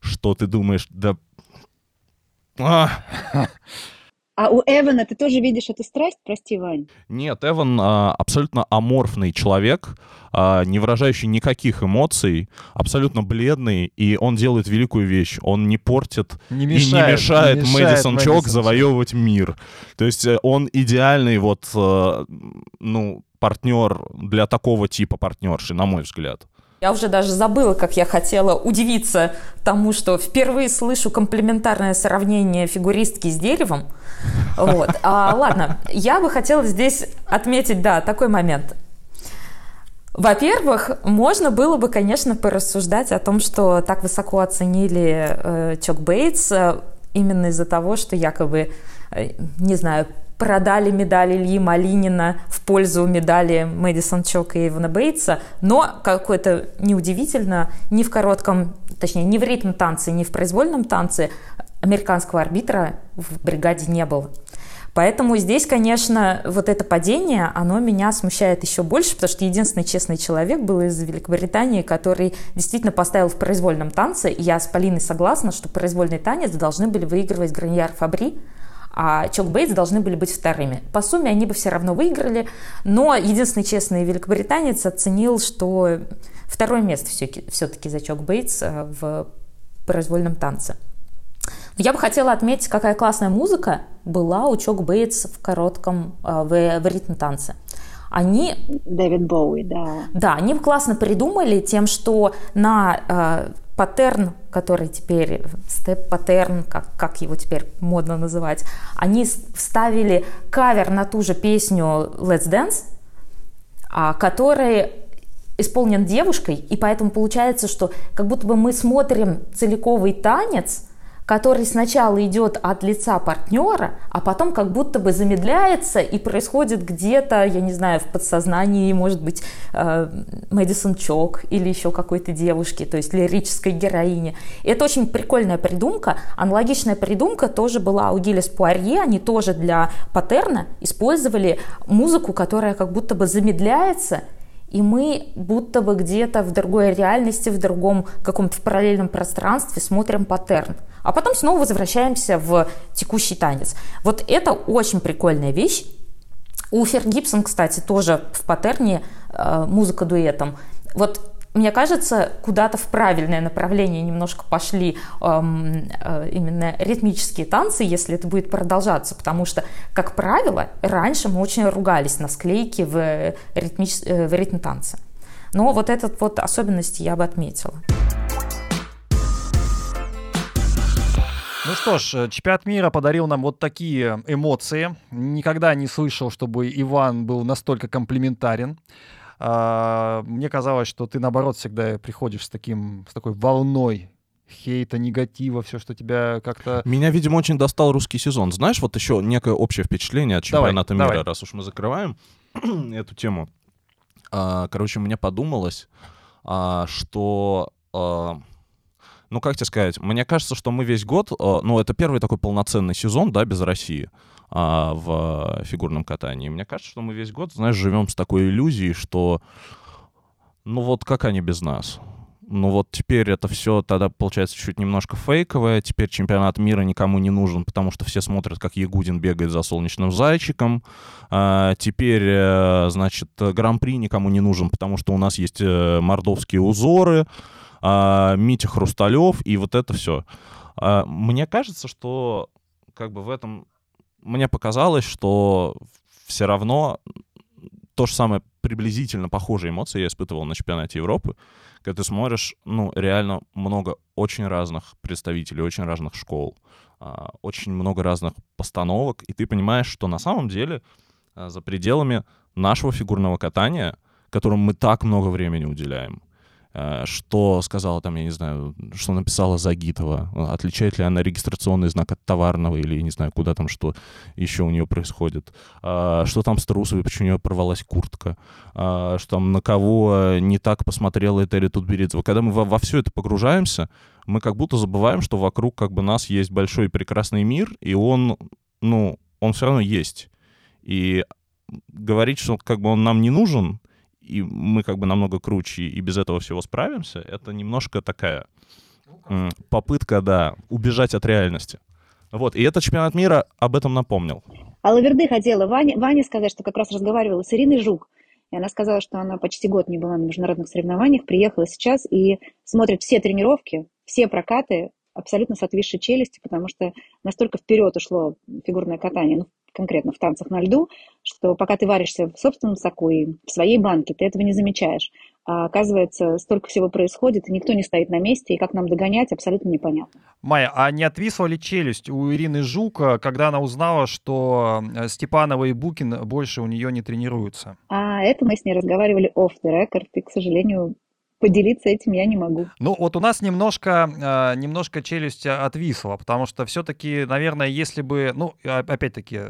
Speaker 2: что ты думаешь, да
Speaker 3: а. а у Эвана ты тоже видишь эту страсть, прости, Вань?
Speaker 2: Нет, Эван а, абсолютно аморфный человек, а, не выражающий никаких эмоций, абсолютно бледный, и он делает великую вещь. Он не портит
Speaker 1: не мешает,
Speaker 2: и не мешает,
Speaker 1: не
Speaker 2: мешает Мэдисон Чок завоевывать мир. То есть э, он идеальный вот, э, ну, партнер для такого типа партнерши, на мой взгляд.
Speaker 5: Я уже даже забыла, как я хотела удивиться тому, что впервые слышу комплементарное сравнение фигуристки с деревом. Вот. А, ладно, я бы хотела здесь отметить, да, такой момент. Во-первых, можно было бы, конечно, порассуждать о том, что так высоко оценили э, Чок Бейтс именно из-за того, что якобы, э, не знаю, продали медаль Ильи Малинина в пользу медали Мэдисон Чока и Ивана Бейтса, но, какое-то неудивительно, ни в коротком, точнее, ни в ритм танце, ни в произвольном танце американского арбитра в бригаде не было. Поэтому здесь, конечно, вот это падение, оно меня смущает еще больше, потому что единственный честный человек был из Великобритании, который действительно поставил в произвольном танце. И я с Полиной согласна, что произвольный танец должны были выигрывать Граньяр Фабри, а Чок Бейтс должны были быть вторыми. По сумме они бы все равно выиграли, но единственный честный великобританец оценил, что второе место все-таки за Чок Бейтс э, в произвольном танце. Я бы хотела отметить, какая классная музыка была у Чок Бейтс в коротком, э, в, в ритм-танце. Они...
Speaker 3: Дэвид Боуи, да.
Speaker 5: Да, они классно придумали тем, что на э, паттерн, который теперь, степ-паттерн, как, как его теперь модно называть, они вставили кавер на ту же песню Let's Dance, а, который исполнен девушкой, и поэтому получается, что как будто бы мы смотрим целиковый танец, который сначала идет от лица партнера, а потом как будто бы замедляется и происходит где-то, я не знаю, в подсознании, может быть, э, Мэдисон Чок или еще какой-то девушки, то есть лирической героини. И это очень прикольная придумка. Аналогичная придумка тоже была у Гиллис Пуарье, они тоже для паттерна использовали музыку, которая как будто бы замедляется, и мы будто бы где-то в другой реальности, в другом каком-то в параллельном пространстве смотрим паттерн. А потом снова возвращаемся в текущий танец. Вот это очень прикольная вещь. У Фер Гибсон, кстати, тоже в паттерне э, музыка дуэтом. Вот мне кажется, куда-то в правильное направление немножко пошли эм, э, именно ритмические танцы, если это будет продолжаться, потому что, как правило, раньше мы очень ругались на склейки в, ритмич... э, в ритм танца. Но вот этот вот особенность я бы отметила.
Speaker 1: Ну что ж, э, чемпионат мира подарил нам вот такие эмоции. Никогда не слышал, чтобы Иван был настолько комплиментарен. А, мне казалось, что ты, наоборот, всегда приходишь с, таким, с такой волной хейта, негатива, все, что тебя как-то...
Speaker 2: Меня, видимо, очень достал русский сезон. Знаешь, вот еще некое общее впечатление от чемпионата
Speaker 1: давай,
Speaker 2: мира,
Speaker 1: давай.
Speaker 2: раз уж мы закрываем эту тему. А, короче, мне подумалось, а, что... А, ну, как тебе сказать, мне кажется, что мы весь год, а, ну, это первый такой полноценный сезон, да, без России а, в фигурном катании. Мне кажется, что мы весь год, знаешь, живем с такой иллюзией, что ну вот как они без нас? Ну вот теперь это все тогда получается чуть немножко фейковое. Теперь чемпионат мира никому не нужен, потому что все смотрят, как Ягудин бегает за солнечным зайчиком. А, теперь, э, значит, гран-при никому не нужен, потому что у нас есть э, мордовские узоры, а, Митя Хрусталев и вот это все. А, мне кажется, что как бы в этом мне показалось, что все равно то же самое приблизительно похожие эмоции я испытывал на чемпионате Европы, когда ты смотришь, ну, реально много очень разных представителей, очень разных школ, а, очень много разных постановок, и ты понимаешь, что на самом деле а, за пределами нашего фигурного катания, которому мы так много времени уделяем, что сказала там, я не знаю, что написала Загитова, отличает ли она регистрационный знак от товарного или, не знаю, куда там, что еще у нее происходит, а, что там с Трусовой, почему у нее порвалась куртка, а, что там на кого не так посмотрела Этери Тутберидзева. Когда мы во, во все это погружаемся, мы как будто забываем, что вокруг как бы нас есть большой прекрасный мир, и он, ну, он все равно есть. И говорить, что как бы он нам не нужен, и мы как бы намного круче и без этого всего справимся, это немножко такая попытка, да, убежать от реальности. Вот, и этот чемпионат мира об этом напомнил.
Speaker 3: А Лаверды хотела Ване, Ване сказать, что как раз разговаривала с Ириной Жук, и она сказала, что она почти год не была на международных соревнованиях, приехала сейчас и смотрит все тренировки, все прокаты абсолютно с отвисшей челюсти, потому что настолько вперед ушло фигурное катание, ну, конкретно в танцах на льду, что пока ты варишься в собственном соку и в своей банке, ты этого не замечаешь. А оказывается, столько всего происходит, и никто не стоит на месте, и как нам догонять, абсолютно непонятно.
Speaker 1: Майя, а не отвисла ли челюсть у Ирины Жука, когда она узнала, что э, Степанова и Букин больше у нее не тренируются?
Speaker 3: А это мы с ней разговаривали off the record, и, к сожалению, поделиться этим я не могу.
Speaker 1: Ну, вот у нас немножко, э, немножко челюсть отвисла, потому что все-таки, наверное, если бы, ну, опять-таки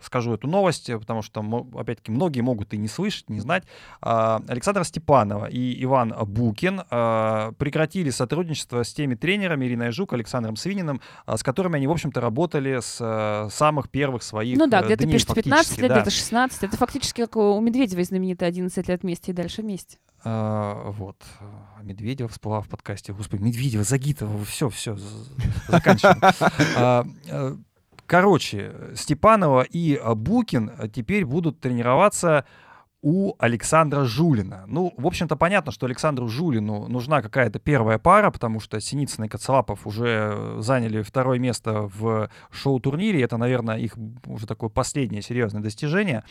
Speaker 1: скажу эту новость, потому что, опять-таки, многие могут и не слышать, не знать. Э, Александра Степанова и Иван Букин э, прекратили сотрудничество с теми тренерами Ириной Жук, Александром Свининым, э, с которыми они, в общем-то, работали с самых первых своих
Speaker 6: Ну да, где-то пишут 15 лет,
Speaker 1: да.
Speaker 6: где-то 16. Это фактически как у Медведевой знаменитые 11 лет вместе и дальше вместе.
Speaker 1: А, вот. Медведева всплыла в подкасте. Господи, Медведева, Загитова, все, все, заканчиваем. А, а, короче, Степанова и Букин теперь будут тренироваться у Александра Жулина. Ну, в общем-то, понятно, что Александру Жулину нужна какая-то первая пара, потому что Синицын и Коцелапов уже заняли второе место в шоу-турнире. Это, наверное, их уже такое последнее серьезное достижение.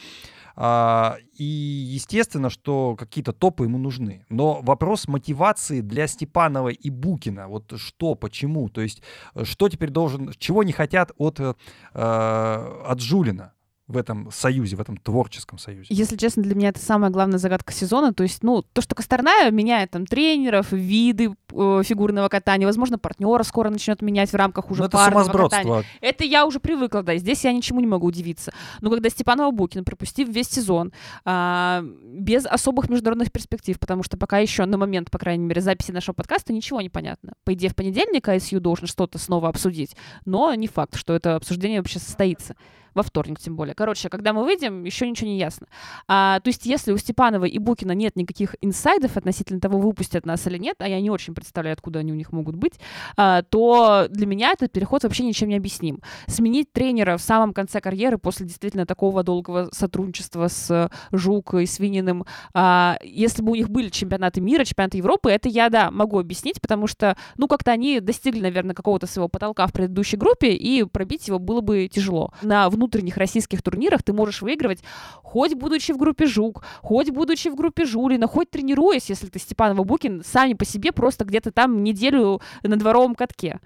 Speaker 1: А, и естественно, что какие-то топы ему нужны. Но вопрос мотивации для Степанова и Букина, вот что, почему, то есть что теперь должен, чего не хотят от, э, от Жулина? В этом союзе, в этом творческом союзе?
Speaker 6: Если честно, для меня это самая главная загадка сезона. То есть, ну, то, что Косторная меняет там тренеров, виды э, фигурного катания, возможно, партнера скоро начнет менять в рамках уже
Speaker 1: Ну, это
Speaker 6: парного
Speaker 1: сумасбродство.
Speaker 6: катания. Это я уже привыкла, да, здесь я ничему не могу удивиться. Но когда Степанова Букин, пропустив весь сезон, а, без особых международных перспектив, потому что пока еще на момент, по крайней мере, записи нашего подкаста ничего не понятно. По идее, в понедельник ISU должен что-то снова обсудить, но не факт, что это обсуждение вообще состоится. Во вторник, тем более. Короче, когда мы выйдем, еще ничего не ясно. А, то есть, если у Степанова и Букина нет никаких инсайдов относительно того, выпустят нас или нет, а я не очень представляю, откуда они у них могут быть, а, то для меня этот переход вообще ничем не объясним. Сменить тренера в самом конце карьеры после действительно такого долгого сотрудничества с Жук и Свининым, а, если бы у них были чемпионаты мира, чемпионаты Европы, это я, да, могу объяснить, потому что, ну, как-то они достигли, наверное, какого-то своего потолка в предыдущей группе, и пробить его было бы тяжело. На внутренних российских турнирах ты можешь выигрывать, хоть будучи в группе Жук, хоть будучи в группе Жулина, хоть тренируясь, если ты Степанова Букин, сами по себе просто где-то там неделю на дворовом катке.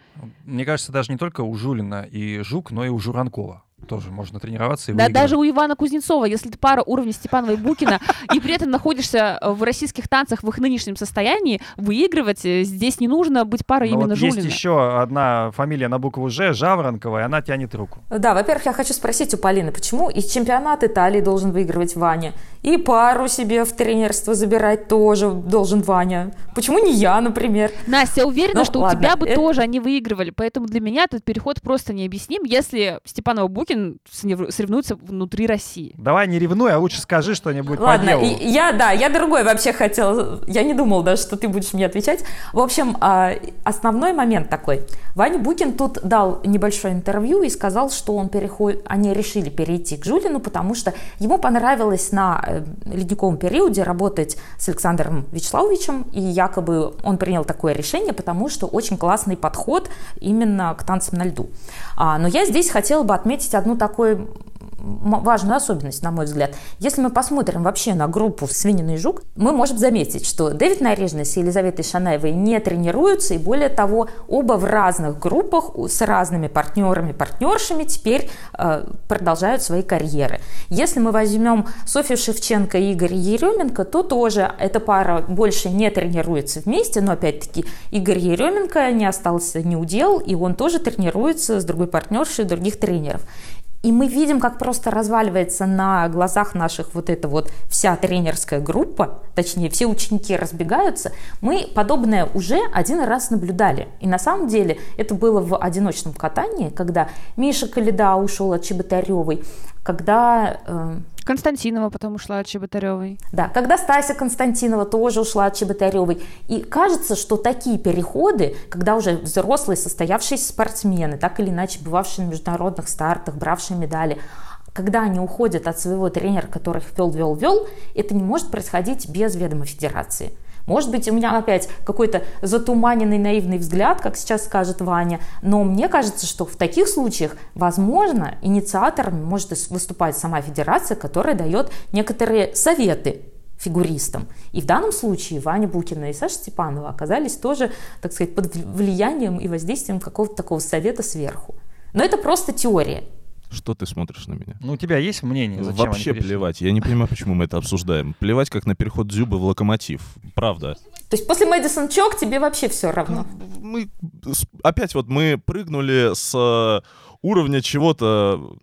Speaker 1: Мне кажется, даже не только у Жулина и Жук, но и у Журанкова тоже можно тренироваться и
Speaker 6: Да,
Speaker 1: выигрывать.
Speaker 6: даже у Ивана Кузнецова, если ты пара уровня Степанова и Букина, и при этом находишься в российских танцах в их нынешнем состоянии, выигрывать э, здесь не нужно быть парой
Speaker 1: Но
Speaker 6: именно
Speaker 1: вот есть
Speaker 6: Жулина.
Speaker 1: еще одна фамилия на букву Ж, Жаворонкова, и она тянет руку.
Speaker 5: Да, во-первых, я хочу спросить у Полины, почему и чемпионат Италии должен выигрывать Ваня, и пару себе в тренерство забирать тоже должен Ваня. Почему не я, например?
Speaker 6: Настя, я уверена,
Speaker 5: Ну,
Speaker 6: что
Speaker 5: ладно,
Speaker 6: у тебя бы
Speaker 5: это-
Speaker 6: тоже они выигрывали, поэтому для меня этот переход просто необъясним, если Степанова Букин сорев- соревнуется внутри России.
Speaker 1: Давай не ревнуй, а лучше скажи что-нибудь по
Speaker 5: Ладно,
Speaker 1: делу.
Speaker 5: и- я, да, я другой вообще хотела, я не думал даже, что ты будешь мне отвечать. В общем, а, основной момент такой. Ваня Букин тут дал небольшое интервью и сказал, что он переход... они решили перейти к Жулину, потому что ему понравилось на э, ледниковом периоде работать с Александром Вячеславовичем, и якобы он принял такое решение, потому что очень классный подход именно к танцам на льду. А, но я здесь хотела бы отметить одну такую м- важную особенность, на мой взгляд. Если мы посмотрим вообще на группу «Свинина и жук», мы можем заметить, что Дэвид Нарежный и Елизавета Шанаевой не тренируются, и более того, оба в разных группах с разными партнерами, партнершами теперь э, продолжают свои карьеры. Если мы возьмем Софью Шевченко и Игоря Еременко, то тоже эта пара больше не тренируется вместе, но опять-таки Игорь Еременко не остался не удел, и он тоже тренируется с другой партнершей других тренеров. И мы видим, как просто разваливается на глазах наших вот эта вот вся тренерская группа, точнее, все ученики разбегаются. Мы подобное уже один раз наблюдали. И на самом деле это было в одиночном катании, когда Миша Каледа ушел от Чеботаревой, когда... э,
Speaker 6: Константинова потом ушла от Чеботаревой.
Speaker 5: да, когда Стася Константинова тоже ушла от Чеботаревой. И кажется, что такие переходы, когда уже взрослые состоявшиеся спортсмены, так или иначе бывавшие на международных стартах, бравшие медали, когда они уходят от своего тренера, который их вел, вел, вел, это не может происходить без ведома федерации. Может быть, у меня опять какой-то затуманенный наивный взгляд, как сейчас скажет Ваня, но мне кажется, что в таких случаях, возможно, инициатором может выступать сама федерация, которая дает некоторые советы фигуристам. И в данном случае Ваня Букина и Саша Степанова оказались тоже, так сказать, под влиянием и воздействием какого-то такого совета сверху. Но это просто теория.
Speaker 2: Что ты смотришь на меня?
Speaker 1: Ну, у тебя есть мнение? Зачем
Speaker 2: Вообще плевать. Я не понимаю, почему мы это обсуждаем. Плевать, как на переход Дзюбы в локомотив. Правда.
Speaker 5: То есть после Мэдисон Чок тебе вообще все равно.
Speaker 2: Мы с- опять вот мы прыгнули с э, уровня чего-то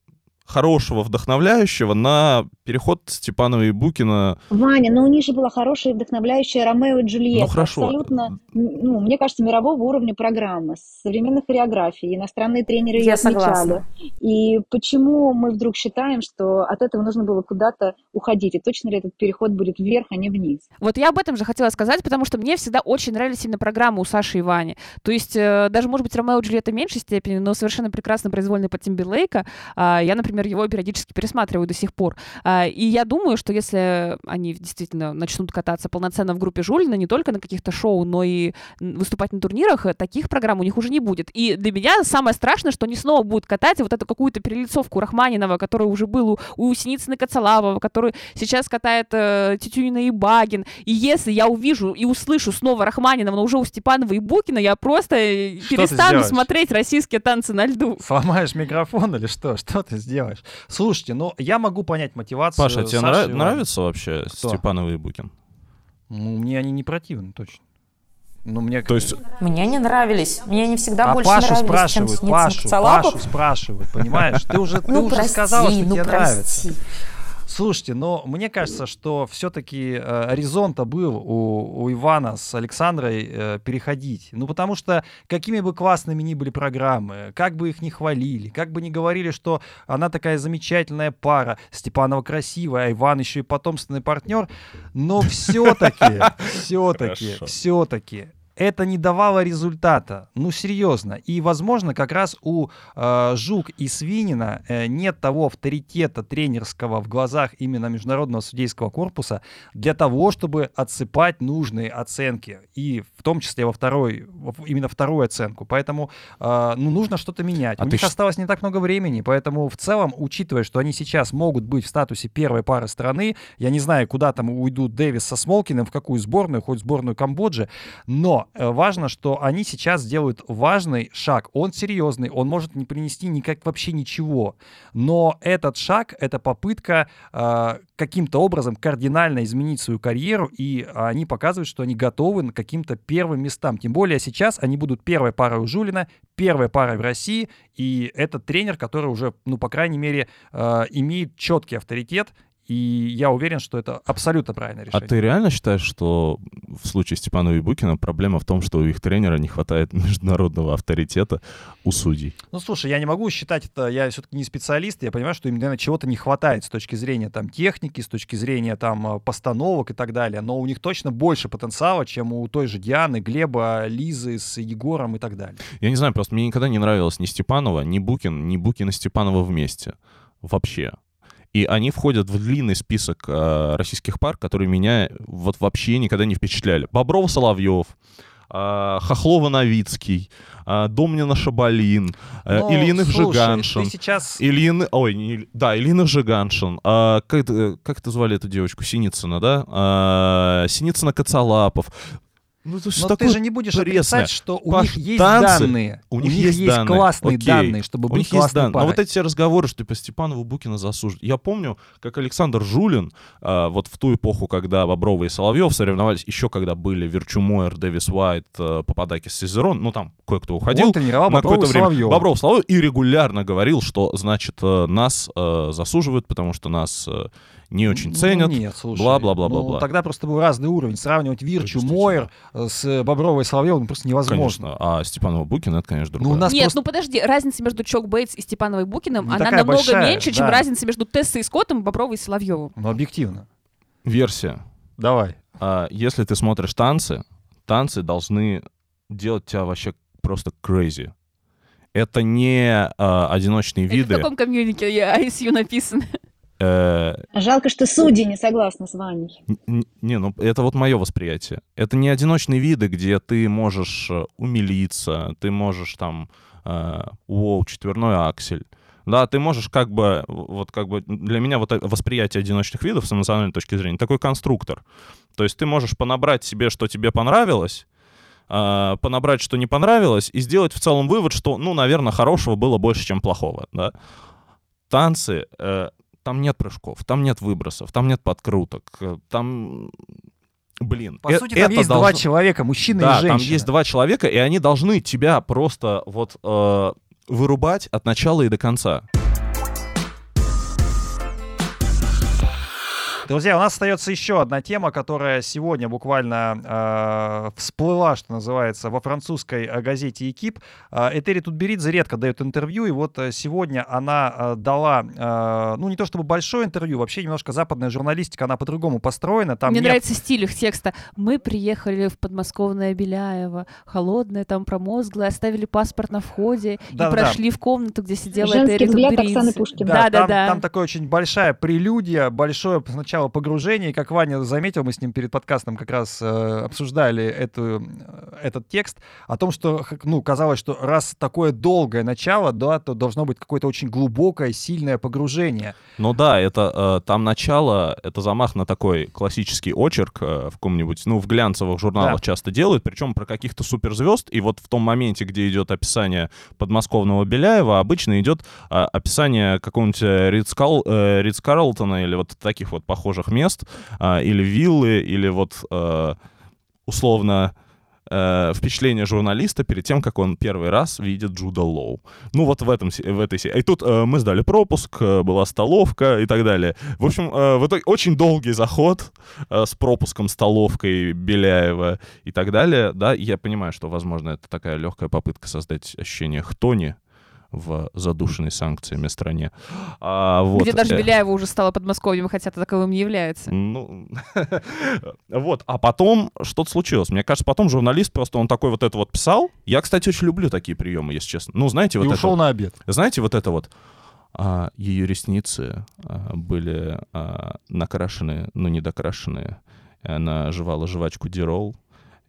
Speaker 2: хорошего, вдохновляющего на переход Степанова и Букина.
Speaker 3: Ваня, но у них же была хорошая и вдохновляющая Ромео и Джульетта.
Speaker 2: Ну, хорошо.
Speaker 3: Абсолютно, ну, мне кажется, мирового уровня программа, с современной хореографией, иностранные тренеры ее
Speaker 5: Я
Speaker 3: отмечали.
Speaker 5: согласна.
Speaker 3: И почему мы вдруг считаем, что от этого нужно было куда-то уходить? И точно ли этот переход будет вверх, а не вниз?
Speaker 6: Вот я об этом же хотела сказать, потому что мне всегда очень нравились именно программы у Саши и Вани. То есть э, даже, может быть, Ромео и Джульетта в меньшей степени, но совершенно прекрасно произвольный под Тимберлейка. А, я, например, его периодически пересматриваю до сих пор. А, и я думаю, что если они действительно начнут кататься полноценно в группе Жулина, не только на каких-то шоу, но и выступать на турнирах, таких программ у них уже не будет. И для меня самое страшное, что они снова будут катать вот эту какую-то перелицовку Рахманинова, который уже был у, у Синицыны Коцалавова, который сейчас катает э, Тютюнина и Багин. И если я увижу и услышу снова Рахманинова, но уже у Степанова и Букина, я просто э,
Speaker 1: Что
Speaker 6: перестану смотреть российские танцы на льду.
Speaker 1: Сломаешь микрофон или что? Что ты сделаешь? Делаешь. Слушайте, ну я могу понять мотивацию.
Speaker 2: Паша, тебе
Speaker 1: Саши
Speaker 2: нрав- нравится вообще
Speaker 1: Кто?
Speaker 2: Степанова и Букин?
Speaker 1: Ну, мне они не противны, точно. Ну, мне
Speaker 2: То есть
Speaker 5: Мне не нравились. Мне не всегда
Speaker 1: а
Speaker 5: больше
Speaker 1: Пашу
Speaker 5: нравились, чем
Speaker 1: спрашивают, Пашу. Пашу спрашивают, понимаешь? Ты уже, ты
Speaker 5: Ну,
Speaker 1: уже
Speaker 5: прости,
Speaker 1: сказала, что
Speaker 5: ну,
Speaker 1: тебе нравится. Слушайте, но мне кажется, что все-таки горизонт-то был у, у Ивана с Александрой э, переходить. Ну, потому что какими бы классными ни были программы, как бы их ни хвалили, как бы ни говорили, что она такая замечательная пара, Степанова красивая, а Иван еще и потомственный партнер, но все-таки, все-таки, все-таки это не давало результата. Ну, серьезно. И, возможно, как раз у э, Жук и Свинина э, нет того авторитета тренерского в глазах именно Международного судейского корпуса для того, чтобы отсыпать нужные оценки. И в том числе во второй, именно вторую оценку. Поэтому, э, ну, нужно что-то менять.
Speaker 2: А
Speaker 1: у них
Speaker 2: щ-
Speaker 1: осталось не так много времени, поэтому в целом, учитывая, что они сейчас могут быть в статусе первой пары страны, я не знаю, куда там уйдут Дэвис со Смолкиным, в какую сборную, хоть сборную Камбоджи, но э, важно, что они сейчас делают важный шаг. Он серьезный, он может не принести никак вообще ничего. Но этот шаг — это попытка э, каким-то образом кардинально изменить свою карьеру, и они показывают, что они готовы к каким-то первым местам. Тем более сейчас они будут первой парой у Жулина, первой парой в России, и это тренер, который уже, ну, по крайней мере, э, имеет четкий авторитет, и я уверен, что это абсолютно правильное
Speaker 2: А
Speaker 1: решение.
Speaker 2: ты реально считаешь, что в случае Степанова и Букина проблема в том, что у их тренера не хватает международного авторитета у судей?
Speaker 1: Ну, слушай, я не могу считать это, я все-таки не специалист, я понимаю, что им, наверное, чего-то не хватает с точки зрения там техники, с точки зрения там э, постановок и так далее, но у них точно больше потенциала, чем у той же Дианы, Глеба, Лизы с Егором и так далее.
Speaker 2: Я не знаю, просто мне никогда не нравилось ни Степанова, ни Букин, ни Букин и Степанова вместе. Вообще. И они входят в длинный список э, российских пар, которые меня вот вообще никогда не впечатляли. Бобров Соловьев, э, Хохлова Новицкий, э, Домнина Шабалин, э,
Speaker 1: Ну, слушай,
Speaker 2: Жиганшин.
Speaker 1: Сейчас...
Speaker 2: Ильин, ой, не, да, Ильина Жиганшин. А, как, это, как это звали эту девочку? Синицына, да? А, Синицына Коцалапов. Ну, это
Speaker 1: Но ты же не будешь
Speaker 2: пресное.
Speaker 1: отрицать, что у
Speaker 2: Паш,
Speaker 1: них есть
Speaker 2: танцы,
Speaker 1: данные.
Speaker 2: у них есть данные,
Speaker 1: классные
Speaker 2: окей.
Speaker 1: данные, чтобы
Speaker 2: У
Speaker 1: быть
Speaker 2: них есть
Speaker 1: классной.
Speaker 2: Но
Speaker 1: парой.
Speaker 2: вот эти разговоры, что типа Степанову Букина засуждают. Я помню, как Александр Жулин, а, вот в ту эпоху, когда Боброва и Соловьев соревновались, еще когда были Верчу Мойер, Дэвис Уайт, а, Пападакис, Сизерон, ну там кое-кто уходил.
Speaker 1: Он тренировал
Speaker 2: на
Speaker 1: Боброва
Speaker 2: время
Speaker 1: Соловьева.
Speaker 2: Бобров Соловьев и регулярно говорил, что, значит, э, нас э, засуживают, потому что нас э, не очень
Speaker 1: Ну,
Speaker 2: ценят.
Speaker 1: Нет, слушай.
Speaker 2: бла-бла-бла-бла-бла.
Speaker 1: Ну, тогда просто был разный уровень. Сравнивать Вирчу. Мойер э, с Бобровой и Соловьевым просто невозможно.
Speaker 2: Конечно. А Степанова Букина это, конечно,
Speaker 1: Ну,
Speaker 2: другое.
Speaker 1: у нас
Speaker 6: Нет,
Speaker 1: просто-
Speaker 6: ну подожди, разница между Чок Бейтс и Степановой Букиным,
Speaker 1: Не
Speaker 6: она намного
Speaker 1: большая,
Speaker 6: меньше, чем
Speaker 1: да.
Speaker 6: разница между Тессой и Скоттом, Бобровой и Соловьевым.
Speaker 1: Ну, объективно.
Speaker 2: Версия.
Speaker 1: Давай.
Speaker 2: А, если ты смотришь танцы, танцы должны делать тебя вообще просто crazy. Это не а, одиночные
Speaker 6: Это
Speaker 2: виды.
Speaker 6: в каком комьюнике ISU написано?
Speaker 2: Э,
Speaker 3: Жалко, что судьи не согласны с Ваней.
Speaker 2: н- не, ну это вот мое восприятие. Это не одиночные виды, где ты можешь э, умилиться, ты можешь там, э, воу, четверной аксель. Да, ты можешь как бы, вот как бы, для меня вот восприятие одиночных видов с эмоциональной точки зрения, такой конструктор. То есть ты можешь понабрать себе, что тебе понравилось, понабрать, что не понравилось, и сделать в целом вывод, что, ну, наверное, хорошего было больше, чем плохого, да. Танцы, э, там нет прыжков, там нет выбросов, там нет подкруток, э, там, блин,
Speaker 1: По
Speaker 2: э-
Speaker 1: сути, там
Speaker 2: это
Speaker 1: есть два
Speaker 2: должно-
Speaker 1: человека, мужчина
Speaker 2: да,
Speaker 1: и женщина.
Speaker 2: там есть два человека, и они должны тебя просто вот э, вырубать от начала и до конца.
Speaker 1: Друзья, у нас остается еще одна тема, которая сегодня буквально э, всплыла, что называется, во французской э, газете «Экип». Э, Этери Тутберидзе редко дает интервью, и вот сегодня она дала, э, ну не то чтобы большое интервью, вообще немножко западная журналистика, она по-другому построена. Там
Speaker 6: Мне
Speaker 1: нет-
Speaker 6: нравится стиль их текста. Мы приехали в подмосковное Беляево, холодное, там промозглое, оставили паспорт на входе и
Speaker 1: Да-да-да.
Speaker 6: прошли в комнату, где сидела
Speaker 3: Женский
Speaker 6: Этери
Speaker 3: взгляд
Speaker 6: Тутберидзе.
Speaker 3: Оксаны Пушкиной.
Speaker 6: Да, да,
Speaker 1: там,
Speaker 6: да.
Speaker 1: там такая очень большая прелюдия, большое сначала начало погружения, и как Ваня заметил, мы с ним перед подкастом как раз э, обсуждали эту, э, этот текст, о том, что, ну, казалось, что раз такое долгое начало, да, то должно быть какое-то очень глубокое, сильное погружение.
Speaker 2: Ну да, это э, там начало, это замах на такой классический очерк э, в каком-нибудь, ну, в глянцевых журналах да. часто делают, причем про каких-то суперзвезд, и вот в том моменте, где идет описание подмосковного Беляева, обычно идет э, описание какого-нибудь Ридс, Кал, э, Ридс Карлтона или вот таких вот похожих мест, э, или виллы, или вот э, условно э, впечатление журналиста перед тем, как он первый раз видит Джуда Лоу. Ну вот в, этом, в этой серии. И тут э, мы сдали пропуск, э, была столовка и так далее. В общем, э, в итоге очень долгий заход э, с пропуском, столовкой Беляева и так далее. Да, и я понимаю, что, возможно, это такая легкая попытка создать ощущение хтони, в задушенной санкциями стране.
Speaker 6: А, вот. Где даже Беляева уже стала Подмосковьем, хотя таковым не является.
Speaker 2: Ну, вот. А потом что-то случилось. Мне кажется, потом журналист просто, он такой вот это вот писал. Я, кстати, очень люблю такие приемы, если честно. Ну, знаете, вот
Speaker 1: И
Speaker 2: это...
Speaker 1: ушел на обед.
Speaker 2: Знаете, вот это вот а, ее ресницы а, были а, накрашены, но не докрашенные. Она жевала жвачку Дирол,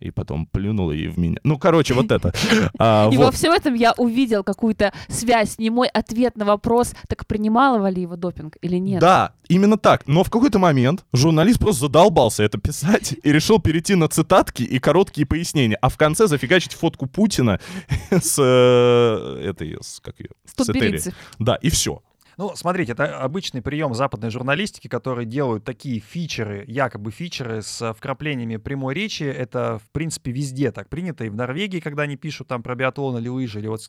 Speaker 2: и потом плюнула и в меня. Ну, короче, вот это.
Speaker 6: А, и вот. во всем этом я увидел какую-то связь, не мой ответ на вопрос, так принимала Валиева допинг или нет?
Speaker 2: Да, именно так. Но в какой-то момент журналист просто задолбался это писать и решил перейти на цитатки и короткие пояснения, а в конце зафигачить фотку Путина с э, этой, с, как ее?
Speaker 6: С
Speaker 2: Да, и все.
Speaker 1: Ну, смотрите, это обычный прием западной журналистики, которые делают такие фичеры, якобы фичеры с вкраплениями прямой речи. Это, в принципе, везде так принято. И в Норвегии, когда они пишут там про биатлон или лыжи, или вот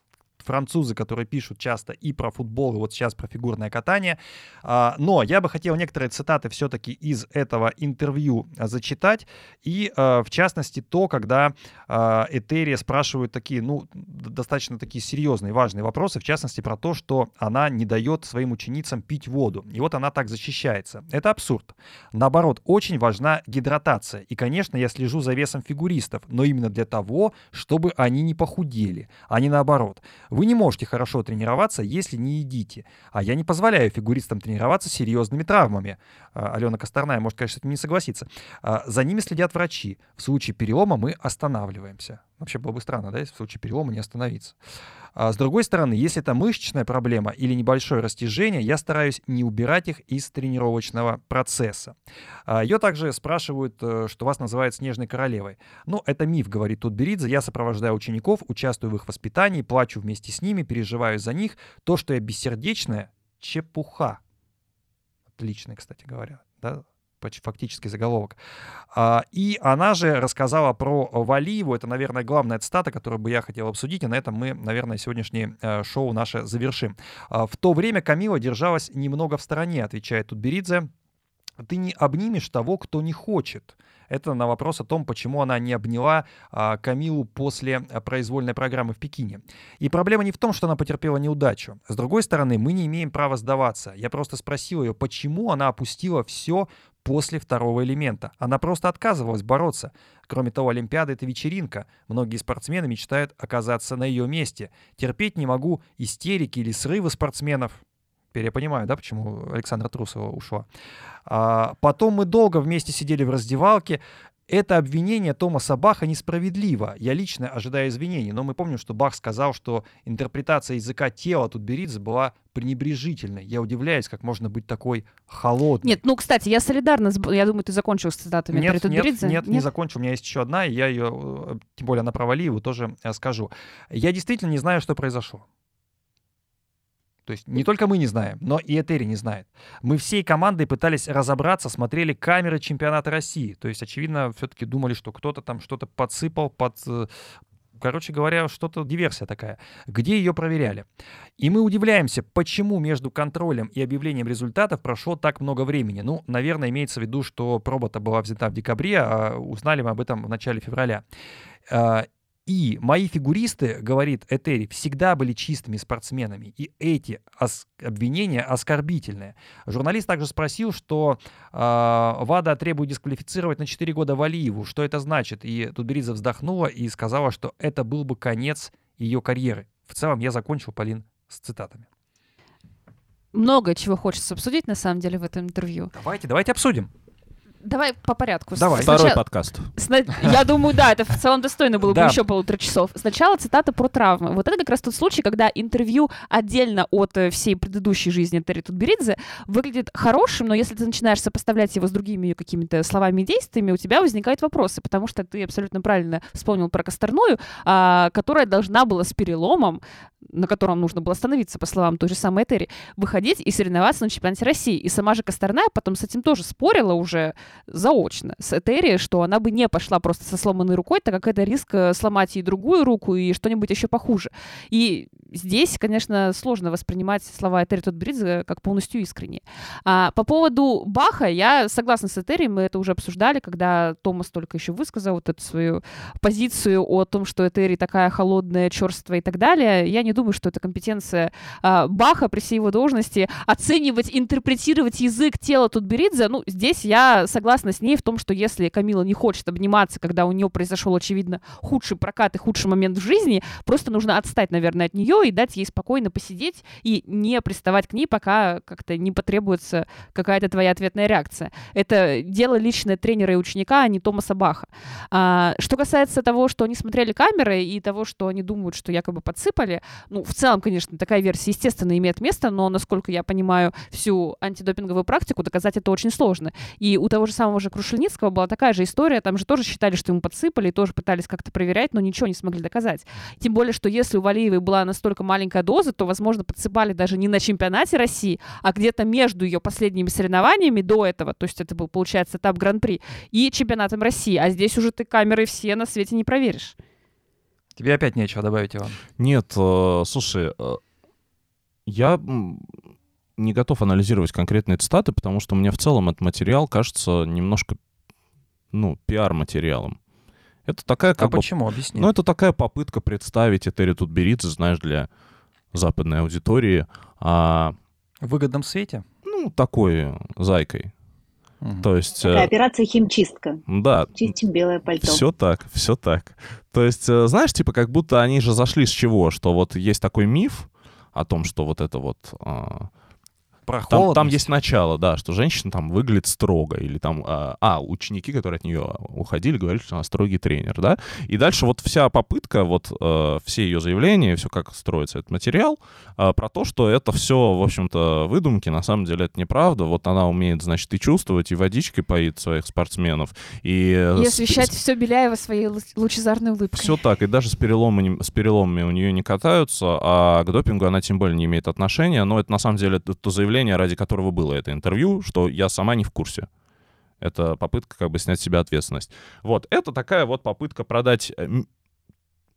Speaker 1: французы, которые пишут часто и про футбол, и вот сейчас про фигурное катание. А, но я бы хотел некоторые цитаты все-таки из этого интервью а, зачитать. И, а, в частности, то, когда Этерия спрашивают такие, ну, достаточно такие серьезные, важные вопросы, в частности, про то, что она не дает своим ученицам пить воду. И вот она так защищается. Это абсурд. Наоборот, очень важна гидратация. И, конечно, я слежу за весом фигуристов, но именно для того, чтобы они не похудели, а не наоборот. Вы не можете хорошо тренироваться, если не едите. А я не позволяю фигуристам тренироваться серьезными травмами. А, Алена Косторная может, конечно, с этим не согласиться. А, за ними следят врачи. В случае перелома мы останавливаемся. Вообще было бы странно, да, если в случае перелома не остановиться. А с другой стороны, если это мышечная проблема или небольшое растяжение, я стараюсь не убирать их из тренировочного процесса. А ее также спрашивают, э, что вас называют снежной королевой. Ну, это миф, говорит Тутберидзе. Я сопровождаю учеников, участвую в их воспитании, плачу вместе с ними, переживаю за них. То, что я бессердечная, чепуха. Отличный, кстати говоря. Да? Фактически заголовок. А, и она же рассказала про Валиеву. Это, наверное, главная цитата, которую бы я хотел обсудить. И на этом мы, наверное, сегодняшнее э, шоу наше завершим. А, в то время Камила держалась немного в стороне, отвечает Тутберидзе. Ты не обнимешь того, кто не хочет. Это на вопрос о том, почему она не обняла а, Камилу после произвольной программы в Пекине. И проблема не в том, что она потерпела неудачу. С другой стороны, мы не имеем права сдаваться. Я просто спросил ее, почему она опустила все после второго элемента. Она просто отказывалась бороться. Кроме того, Олимпиада — это вечеринка. Многие спортсмены мечтают оказаться на ее месте. Терпеть не могу истерики или срывы спортсменов. Теперь я понимаю, да, почему Александра Трусова ушла. А, потом мы долго вместе сидели в раздевалке. Это обвинение Томаса Баха несправедливо. Я лично ожидаю извинений, но мы помним, что Бах сказал, что интерпретация языка тела Тутберидзе была пренебрежительной. Я удивляюсь, как можно быть такой холодной.
Speaker 6: Нет, ну, кстати, я солидарна с... Я думаю, ты закончил с цитатами
Speaker 1: нет, нет, нет, нет, не закончил. У меня есть еще одна, и я ее, э, тем более она про Валиеву, тоже э, скажу. Я действительно не знаю, что произошло. То есть не только мы не знаем, но и Этери не знает. Мы всей командой пытались разобраться, смотрели камеры чемпионата России. То есть, очевидно, все-таки думали, что кто-то там что-то подсыпал под... Э, короче говоря, что-то диверсия такая. Где ее проверяли? И мы удивляемся, почему между контролем и объявлением результатов прошло так много времени. Ну, наверное, имеется в виду, что проба-то была взята в декабре, а узнали мы об этом в начале февраля. И мои фигуристы, говорит Этери, всегда были чистыми спортсменами. И эти ос- обвинения оскорбительные. Журналист также спросил, что э, ВАДА требует дисквалифицировать на 4 года Валиеву. Что это значит? И Тутберидзе вздохнула и сказала, что это был бы конец ее карьеры. В целом я закончил, Полин, с цитатами.
Speaker 6: много чего хочется обсудить, на самом деле, в этом интервью.
Speaker 1: Давайте, давайте обсудим.
Speaker 6: Давай по порядку.
Speaker 1: Давай.
Speaker 2: Второй
Speaker 6: Сначала-
Speaker 2: подкаст.
Speaker 6: Сна- Я думаю, да, это в целом достойно было бы
Speaker 1: Да.
Speaker 6: еще полутора часов. Сначала цитата про травмы. Вот это как раз тот случай, когда интервью отдельно от э, всей предыдущей жизни Терри Тутберидзе выглядит хорошим, но если ты начинаешь сопоставлять его с другими какими-то словами и действиями, у тебя возникают вопросы, потому что ты абсолютно правильно вспомнил про Косторную, а, которая должна была с переломом, на котором нужно было остановиться, по словам той же самой Терри, выходить и соревноваться на чемпионате России. И сама же Косторная потом с этим тоже спорила уже заочно с Этери, что она бы не пошла просто со сломанной рукой, так как это риск э, сломать ей другую руку и что-нибудь еще похуже. И здесь, конечно, сложно воспринимать слова Этери Тутберидзе как полностью искренние. А, по поводу Баха, я согласна с Этери, мы это уже обсуждали, когда Томас только еще высказал вот эту свою позицию о том, что Этери такая холодная, черствая и так далее. Я не думаю, что это компетенция а, Баха при всей его должности оценивать, интерпретировать язык тела Тутберидзе. Ну, здесь я согласна с ней в том, что если Камила не хочет обниматься, когда у нее произошел, очевидно, худший прокат и худший момент в жизни, просто нужно отстать, наверное, от нее и дать ей спокойно посидеть и не приставать к ней, пока как-то не потребуется какая-то твоя ответная реакция. Это дело личное тренера и ученика, а не Томаса Баха. А, что касается того, что они смотрели камеры и того, что они думают, что якобы подсыпали, ну, в целом, конечно, такая версия, естественно, имеет место, но, насколько я понимаю всю антидопинговую практику, доказать это очень сложно. И у того же самого же Крушельницкого была такая же история, там же тоже считали, что ему подсыпали, тоже пытались как-то проверять, но ничего не смогли доказать. Тем более, что если у Валиевой была настолько маленькая доза, то, возможно, подсыпали даже не на чемпионате России, а где-то между ее последними соревнованиями до этого, то есть это был, получается, этап Гран-при, и чемпионатом России. А здесь уже ты камеры все на свете не проверишь.
Speaker 1: Тебе опять нечего добавить, Иван.
Speaker 2: Нет, э, слушай, э, я не готов анализировать конкретные цитаты, потому что мне в целом этот материал кажется немножко, ну, пиар-материалом. Это такая
Speaker 1: А
Speaker 2: как бы...
Speaker 1: почему? Объясни.
Speaker 2: Ну, это такая попытка представить Этери Тутберидзе, знаешь, для западной аудитории, а,
Speaker 1: В выгодном свете?
Speaker 2: ну, такой зайкой. То есть,
Speaker 3: Такая
Speaker 2: э,
Speaker 3: операция химчистка.
Speaker 2: да,
Speaker 3: Чистим белое пальто.
Speaker 2: Все так, все так. То есть, э, знаешь, типа, как будто они же зашли с чего? Что вот есть такой миф о том, что вот это вот...
Speaker 1: Про
Speaker 2: Там, там
Speaker 1: холодность?
Speaker 2: есть начало, да, что женщина там выглядит строго, или там, а, а, ученики, которые от нее уходили, говорили, что она строгий тренер, да, и дальше вот вся попытка, вот э, все ее заявления, все как строится этот материал, э, про то, что это все, в общем-то, выдумки, на самом деле это неправда, вот она умеет, значит, и чувствовать, и водичкой поит своих спортсменов, и... э,
Speaker 6: И
Speaker 2: с-
Speaker 6: освещать все Беляева своей лу- лучезарной улыбкой.
Speaker 2: все так, и даже с переломами, с переломами у нее не катаются, а к допингу она тем более не имеет отношения. Но это на самом деле то, то заявление, ради которого было это интервью, что я сама не в курсе. Это попытка как бы снять с себя ответственность. Вот, это такая вот попытка продать э,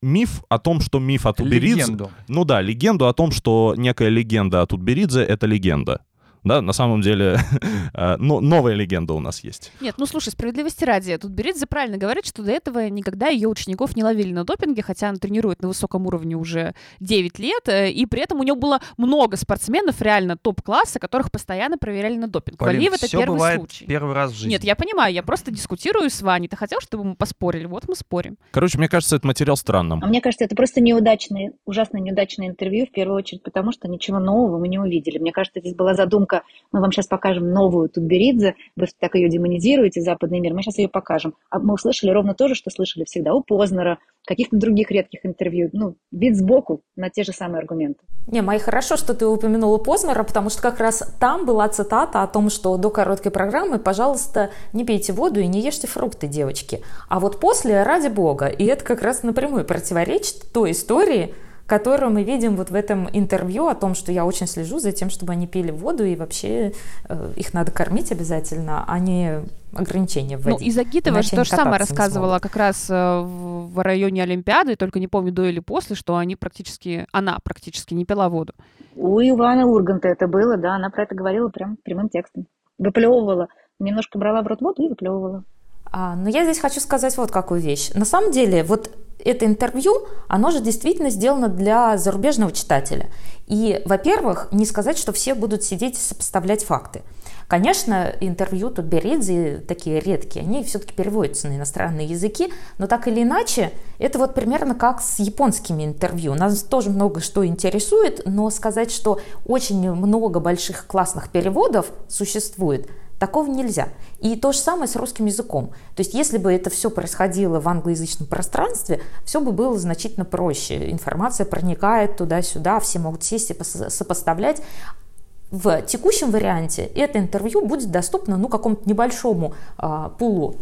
Speaker 2: миф о том, что миф о Тутберидзе...
Speaker 1: Легенду.
Speaker 2: Ну да, легенду о том, что некая легенда о Тутберидзе — это легенда. Да, на самом деле, э, но- новая легенда у нас есть.
Speaker 6: Нет, ну слушай, справедливости ради, тут Беридзе правильно говорит, что до этого никогда ее учеников не ловили на допинге, хотя она тренирует на высоком уровне уже 9 лет, э, и при этом у нее было много спортсменов реально топ-класса, которых постоянно проверяли на допинг.
Speaker 1: Полин,
Speaker 6: Валиев это первый
Speaker 1: бывает
Speaker 6: случай.
Speaker 1: первый раз в жизни.
Speaker 6: Нет, я понимаю, я просто дискутирую с Ваней. Ты хотел, чтобы мы поспорили? Вот мы спорим.
Speaker 2: Короче, мне кажется, этот материал странным.
Speaker 3: А мне кажется, это просто неудачное, ужасно неудачное интервью, в первую очередь, потому что ничего нового мы не увидели. Мне кажется, здесь была задумка, мы вам сейчас покажем новую Тутберидзе, вы так ее демонизируете, западный мир, мы сейчас ее покажем. А мы услышали ровно то же, что слышали всегда у Познера, каких-то других редких интервью. Ну, вид сбоку на те же самые аргументы.
Speaker 5: Не, Май, хорошо, что ты упомянула Познера, потому что как раз там была цитата о том, что до короткой программы, пожалуйста, не пейте воду и не ешьте фрукты, девочки. А вот после, ради бога. И это как раз напрямую противоречит той истории, которую мы видим вот в этом интервью о том, что я очень слежу за тем, чтобы они пили воду, и вообще э, их надо кормить обязательно, а не ограничения
Speaker 6: Ну,
Speaker 5: вводить.
Speaker 6: и Загитова же то же самое рассказывала как раз э, в, в районе Олимпиады, только не помню, до или после, что они практически, она практически не пила воду.
Speaker 3: У Ивана Урганта это было, да, она про это говорила прям прямым текстом. Выплевывала, немножко брала в рот воду и выплевывала.
Speaker 5: А, но я здесь хочу сказать вот какую вещь. На самом деле, вот это интервью, оно же действительно сделано для зарубежного читателя. И, во-первых, не сказать, что все будут сидеть и сопоставлять факты. Конечно, интервью Тутберидзе такие редкие, они все-таки переводятся на иностранные языки, но так или иначе, это вот примерно как с японскими интервью. Нас тоже много что интересует, но сказать, что очень много больших классных переводов существует, Такого нельзя. И то же самое с русским языком. То есть если бы это все происходило в англоязычном пространстве, все бы было значительно проще. Информация проникает туда-сюда, все могут сесть и сопоставлять. В текущем варианте это интервью будет доступно ну, какому-то небольшому э, пулу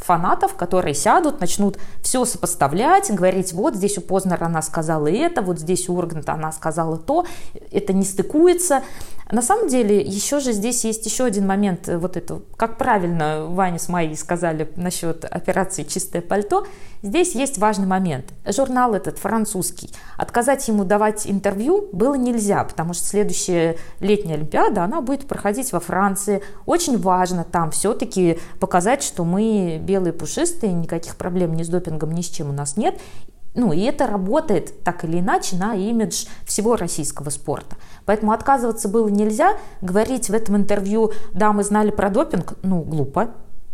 Speaker 5: фанатов, которые сядут, начнут все сопоставлять, говорить, вот здесь у Познера она сказала это, вот здесь у Урганта она сказала то, это не стыкуется. На самом деле, еще же здесь есть еще один момент, э, вот это, как правильно Ваня с Майей сказали насчет операции «Чистое пальто», здесь есть важный момент. Журнал этот французский, отказать ему давать интервью было нельзя, потому что следующая летняя Олимпиада, она будет проходить во Франции. Очень важно там все-таки показать, что мы белые пушистые, никаких проблем ни с допингом, ни с чем у нас нет, ну, и это работает так или иначе на имидж всего российского спорта. Поэтому отказываться было нельзя. Говорить в этом интервью, да, мы знали про допинг, ну, глупо.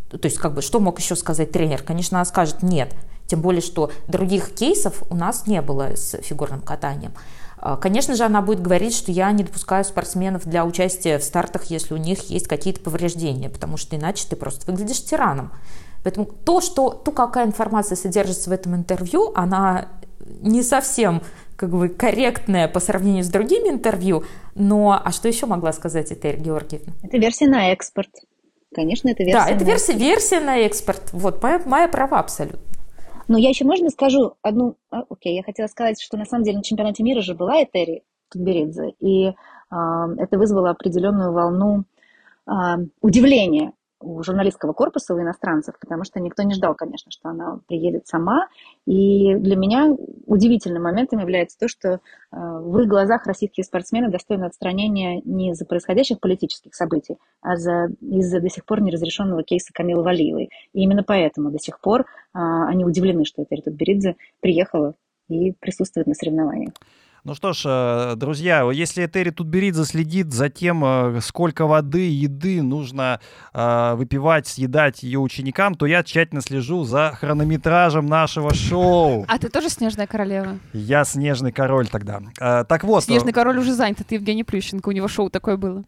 Speaker 5: То есть, как бы, что мог еще сказать тренер? Конечно, она скажет нет. Тем более, что других кейсов у нас не было с фигурным катанием. А, конечно же, она будет говорить, что я не допускаю спортсменов для участия в стартах, если у них есть какие-то повреждения, потому что иначе ты просто выглядишь тираном. Поэтому то, что, то, какая информация содержится в этом интервью, она не совсем как бы корректная по сравнению с другими интервью, но а что еще могла сказать Этель Георгиевна?
Speaker 3: Это версия на экспорт. Конечно, это версия
Speaker 5: Да, это версия, версия на экспорт. Вот, моя, моя права абсолютно.
Speaker 3: Но я еще, можно скажу одну... А, окей, я хотела сказать, что на самом деле на чемпионате мира же была Этери Тутберидзе, и э, это вызвало определенную волну э, удивления у журналистского корпуса, у иностранцев, потому что никто не ждал, конечно, что она приедет сама. И для меня удивительным моментом является то, что э, в их глазах российские спортсмены достойны отстранения не из-за происходящих политических событий, а за, из-за до сих пор неразрешенного кейса Камилы Валиевой. И именно поэтому до сих пор а, они удивлены, что Этери Тутберидзе приехала и присутствует на соревнованиях.
Speaker 1: Ну что ж, э, друзья, если Этери Тутберидзе следит за тем, э, сколько воды, еды нужно э, выпивать, съедать ее ученикам, то я тщательно слежу за хронометражем нашего шоу.
Speaker 6: А ты тоже снежная королева?
Speaker 1: Я снежный король тогда. Так вот.
Speaker 6: Снежный король уже занят, это Евгений Плющенко, у него шоу такое было.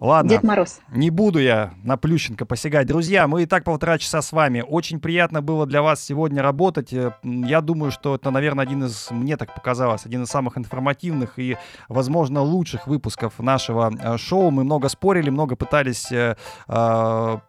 Speaker 1: Ладно.
Speaker 3: Дед Мороз.
Speaker 1: Не буду я на Плющенко посягать. Друзья, мы и так полтора часа с вами. Очень приятно было для вас сегодня работать. Э, я думаю, что это, наверное, один из, мне так показалось, один из самых информативных и, возможно, лучших выпусков нашего э, шоу. Мы много спорили, много пытались, э,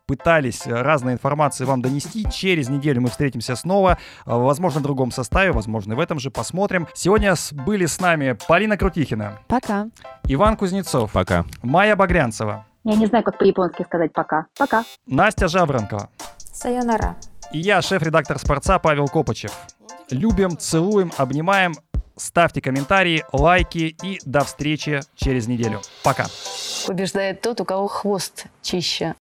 Speaker 1: пытались разной информации вам донести. Через неделю мы встретимся снова. Возможно, в другом составе, возможно, в этом же. Посмотрим. Сегодня были с нами Полина Крутихина.
Speaker 6: Пока.
Speaker 1: Иван Кузнецов.
Speaker 2: Пока.
Speaker 1: Майя Багрянцева.
Speaker 3: Я не знаю, как по-японски сказать пока. Пока.
Speaker 1: Настя Жабранкова.
Speaker 5: Сайонара.
Speaker 1: И я, шеф-редактор «Спорца» Павел Копачев. Любим, целуем, обнимаем. Ставьте комментарии, лайки и до встречи через неделю. Пока.
Speaker 4: Побеждает тот, у кого хвост чище.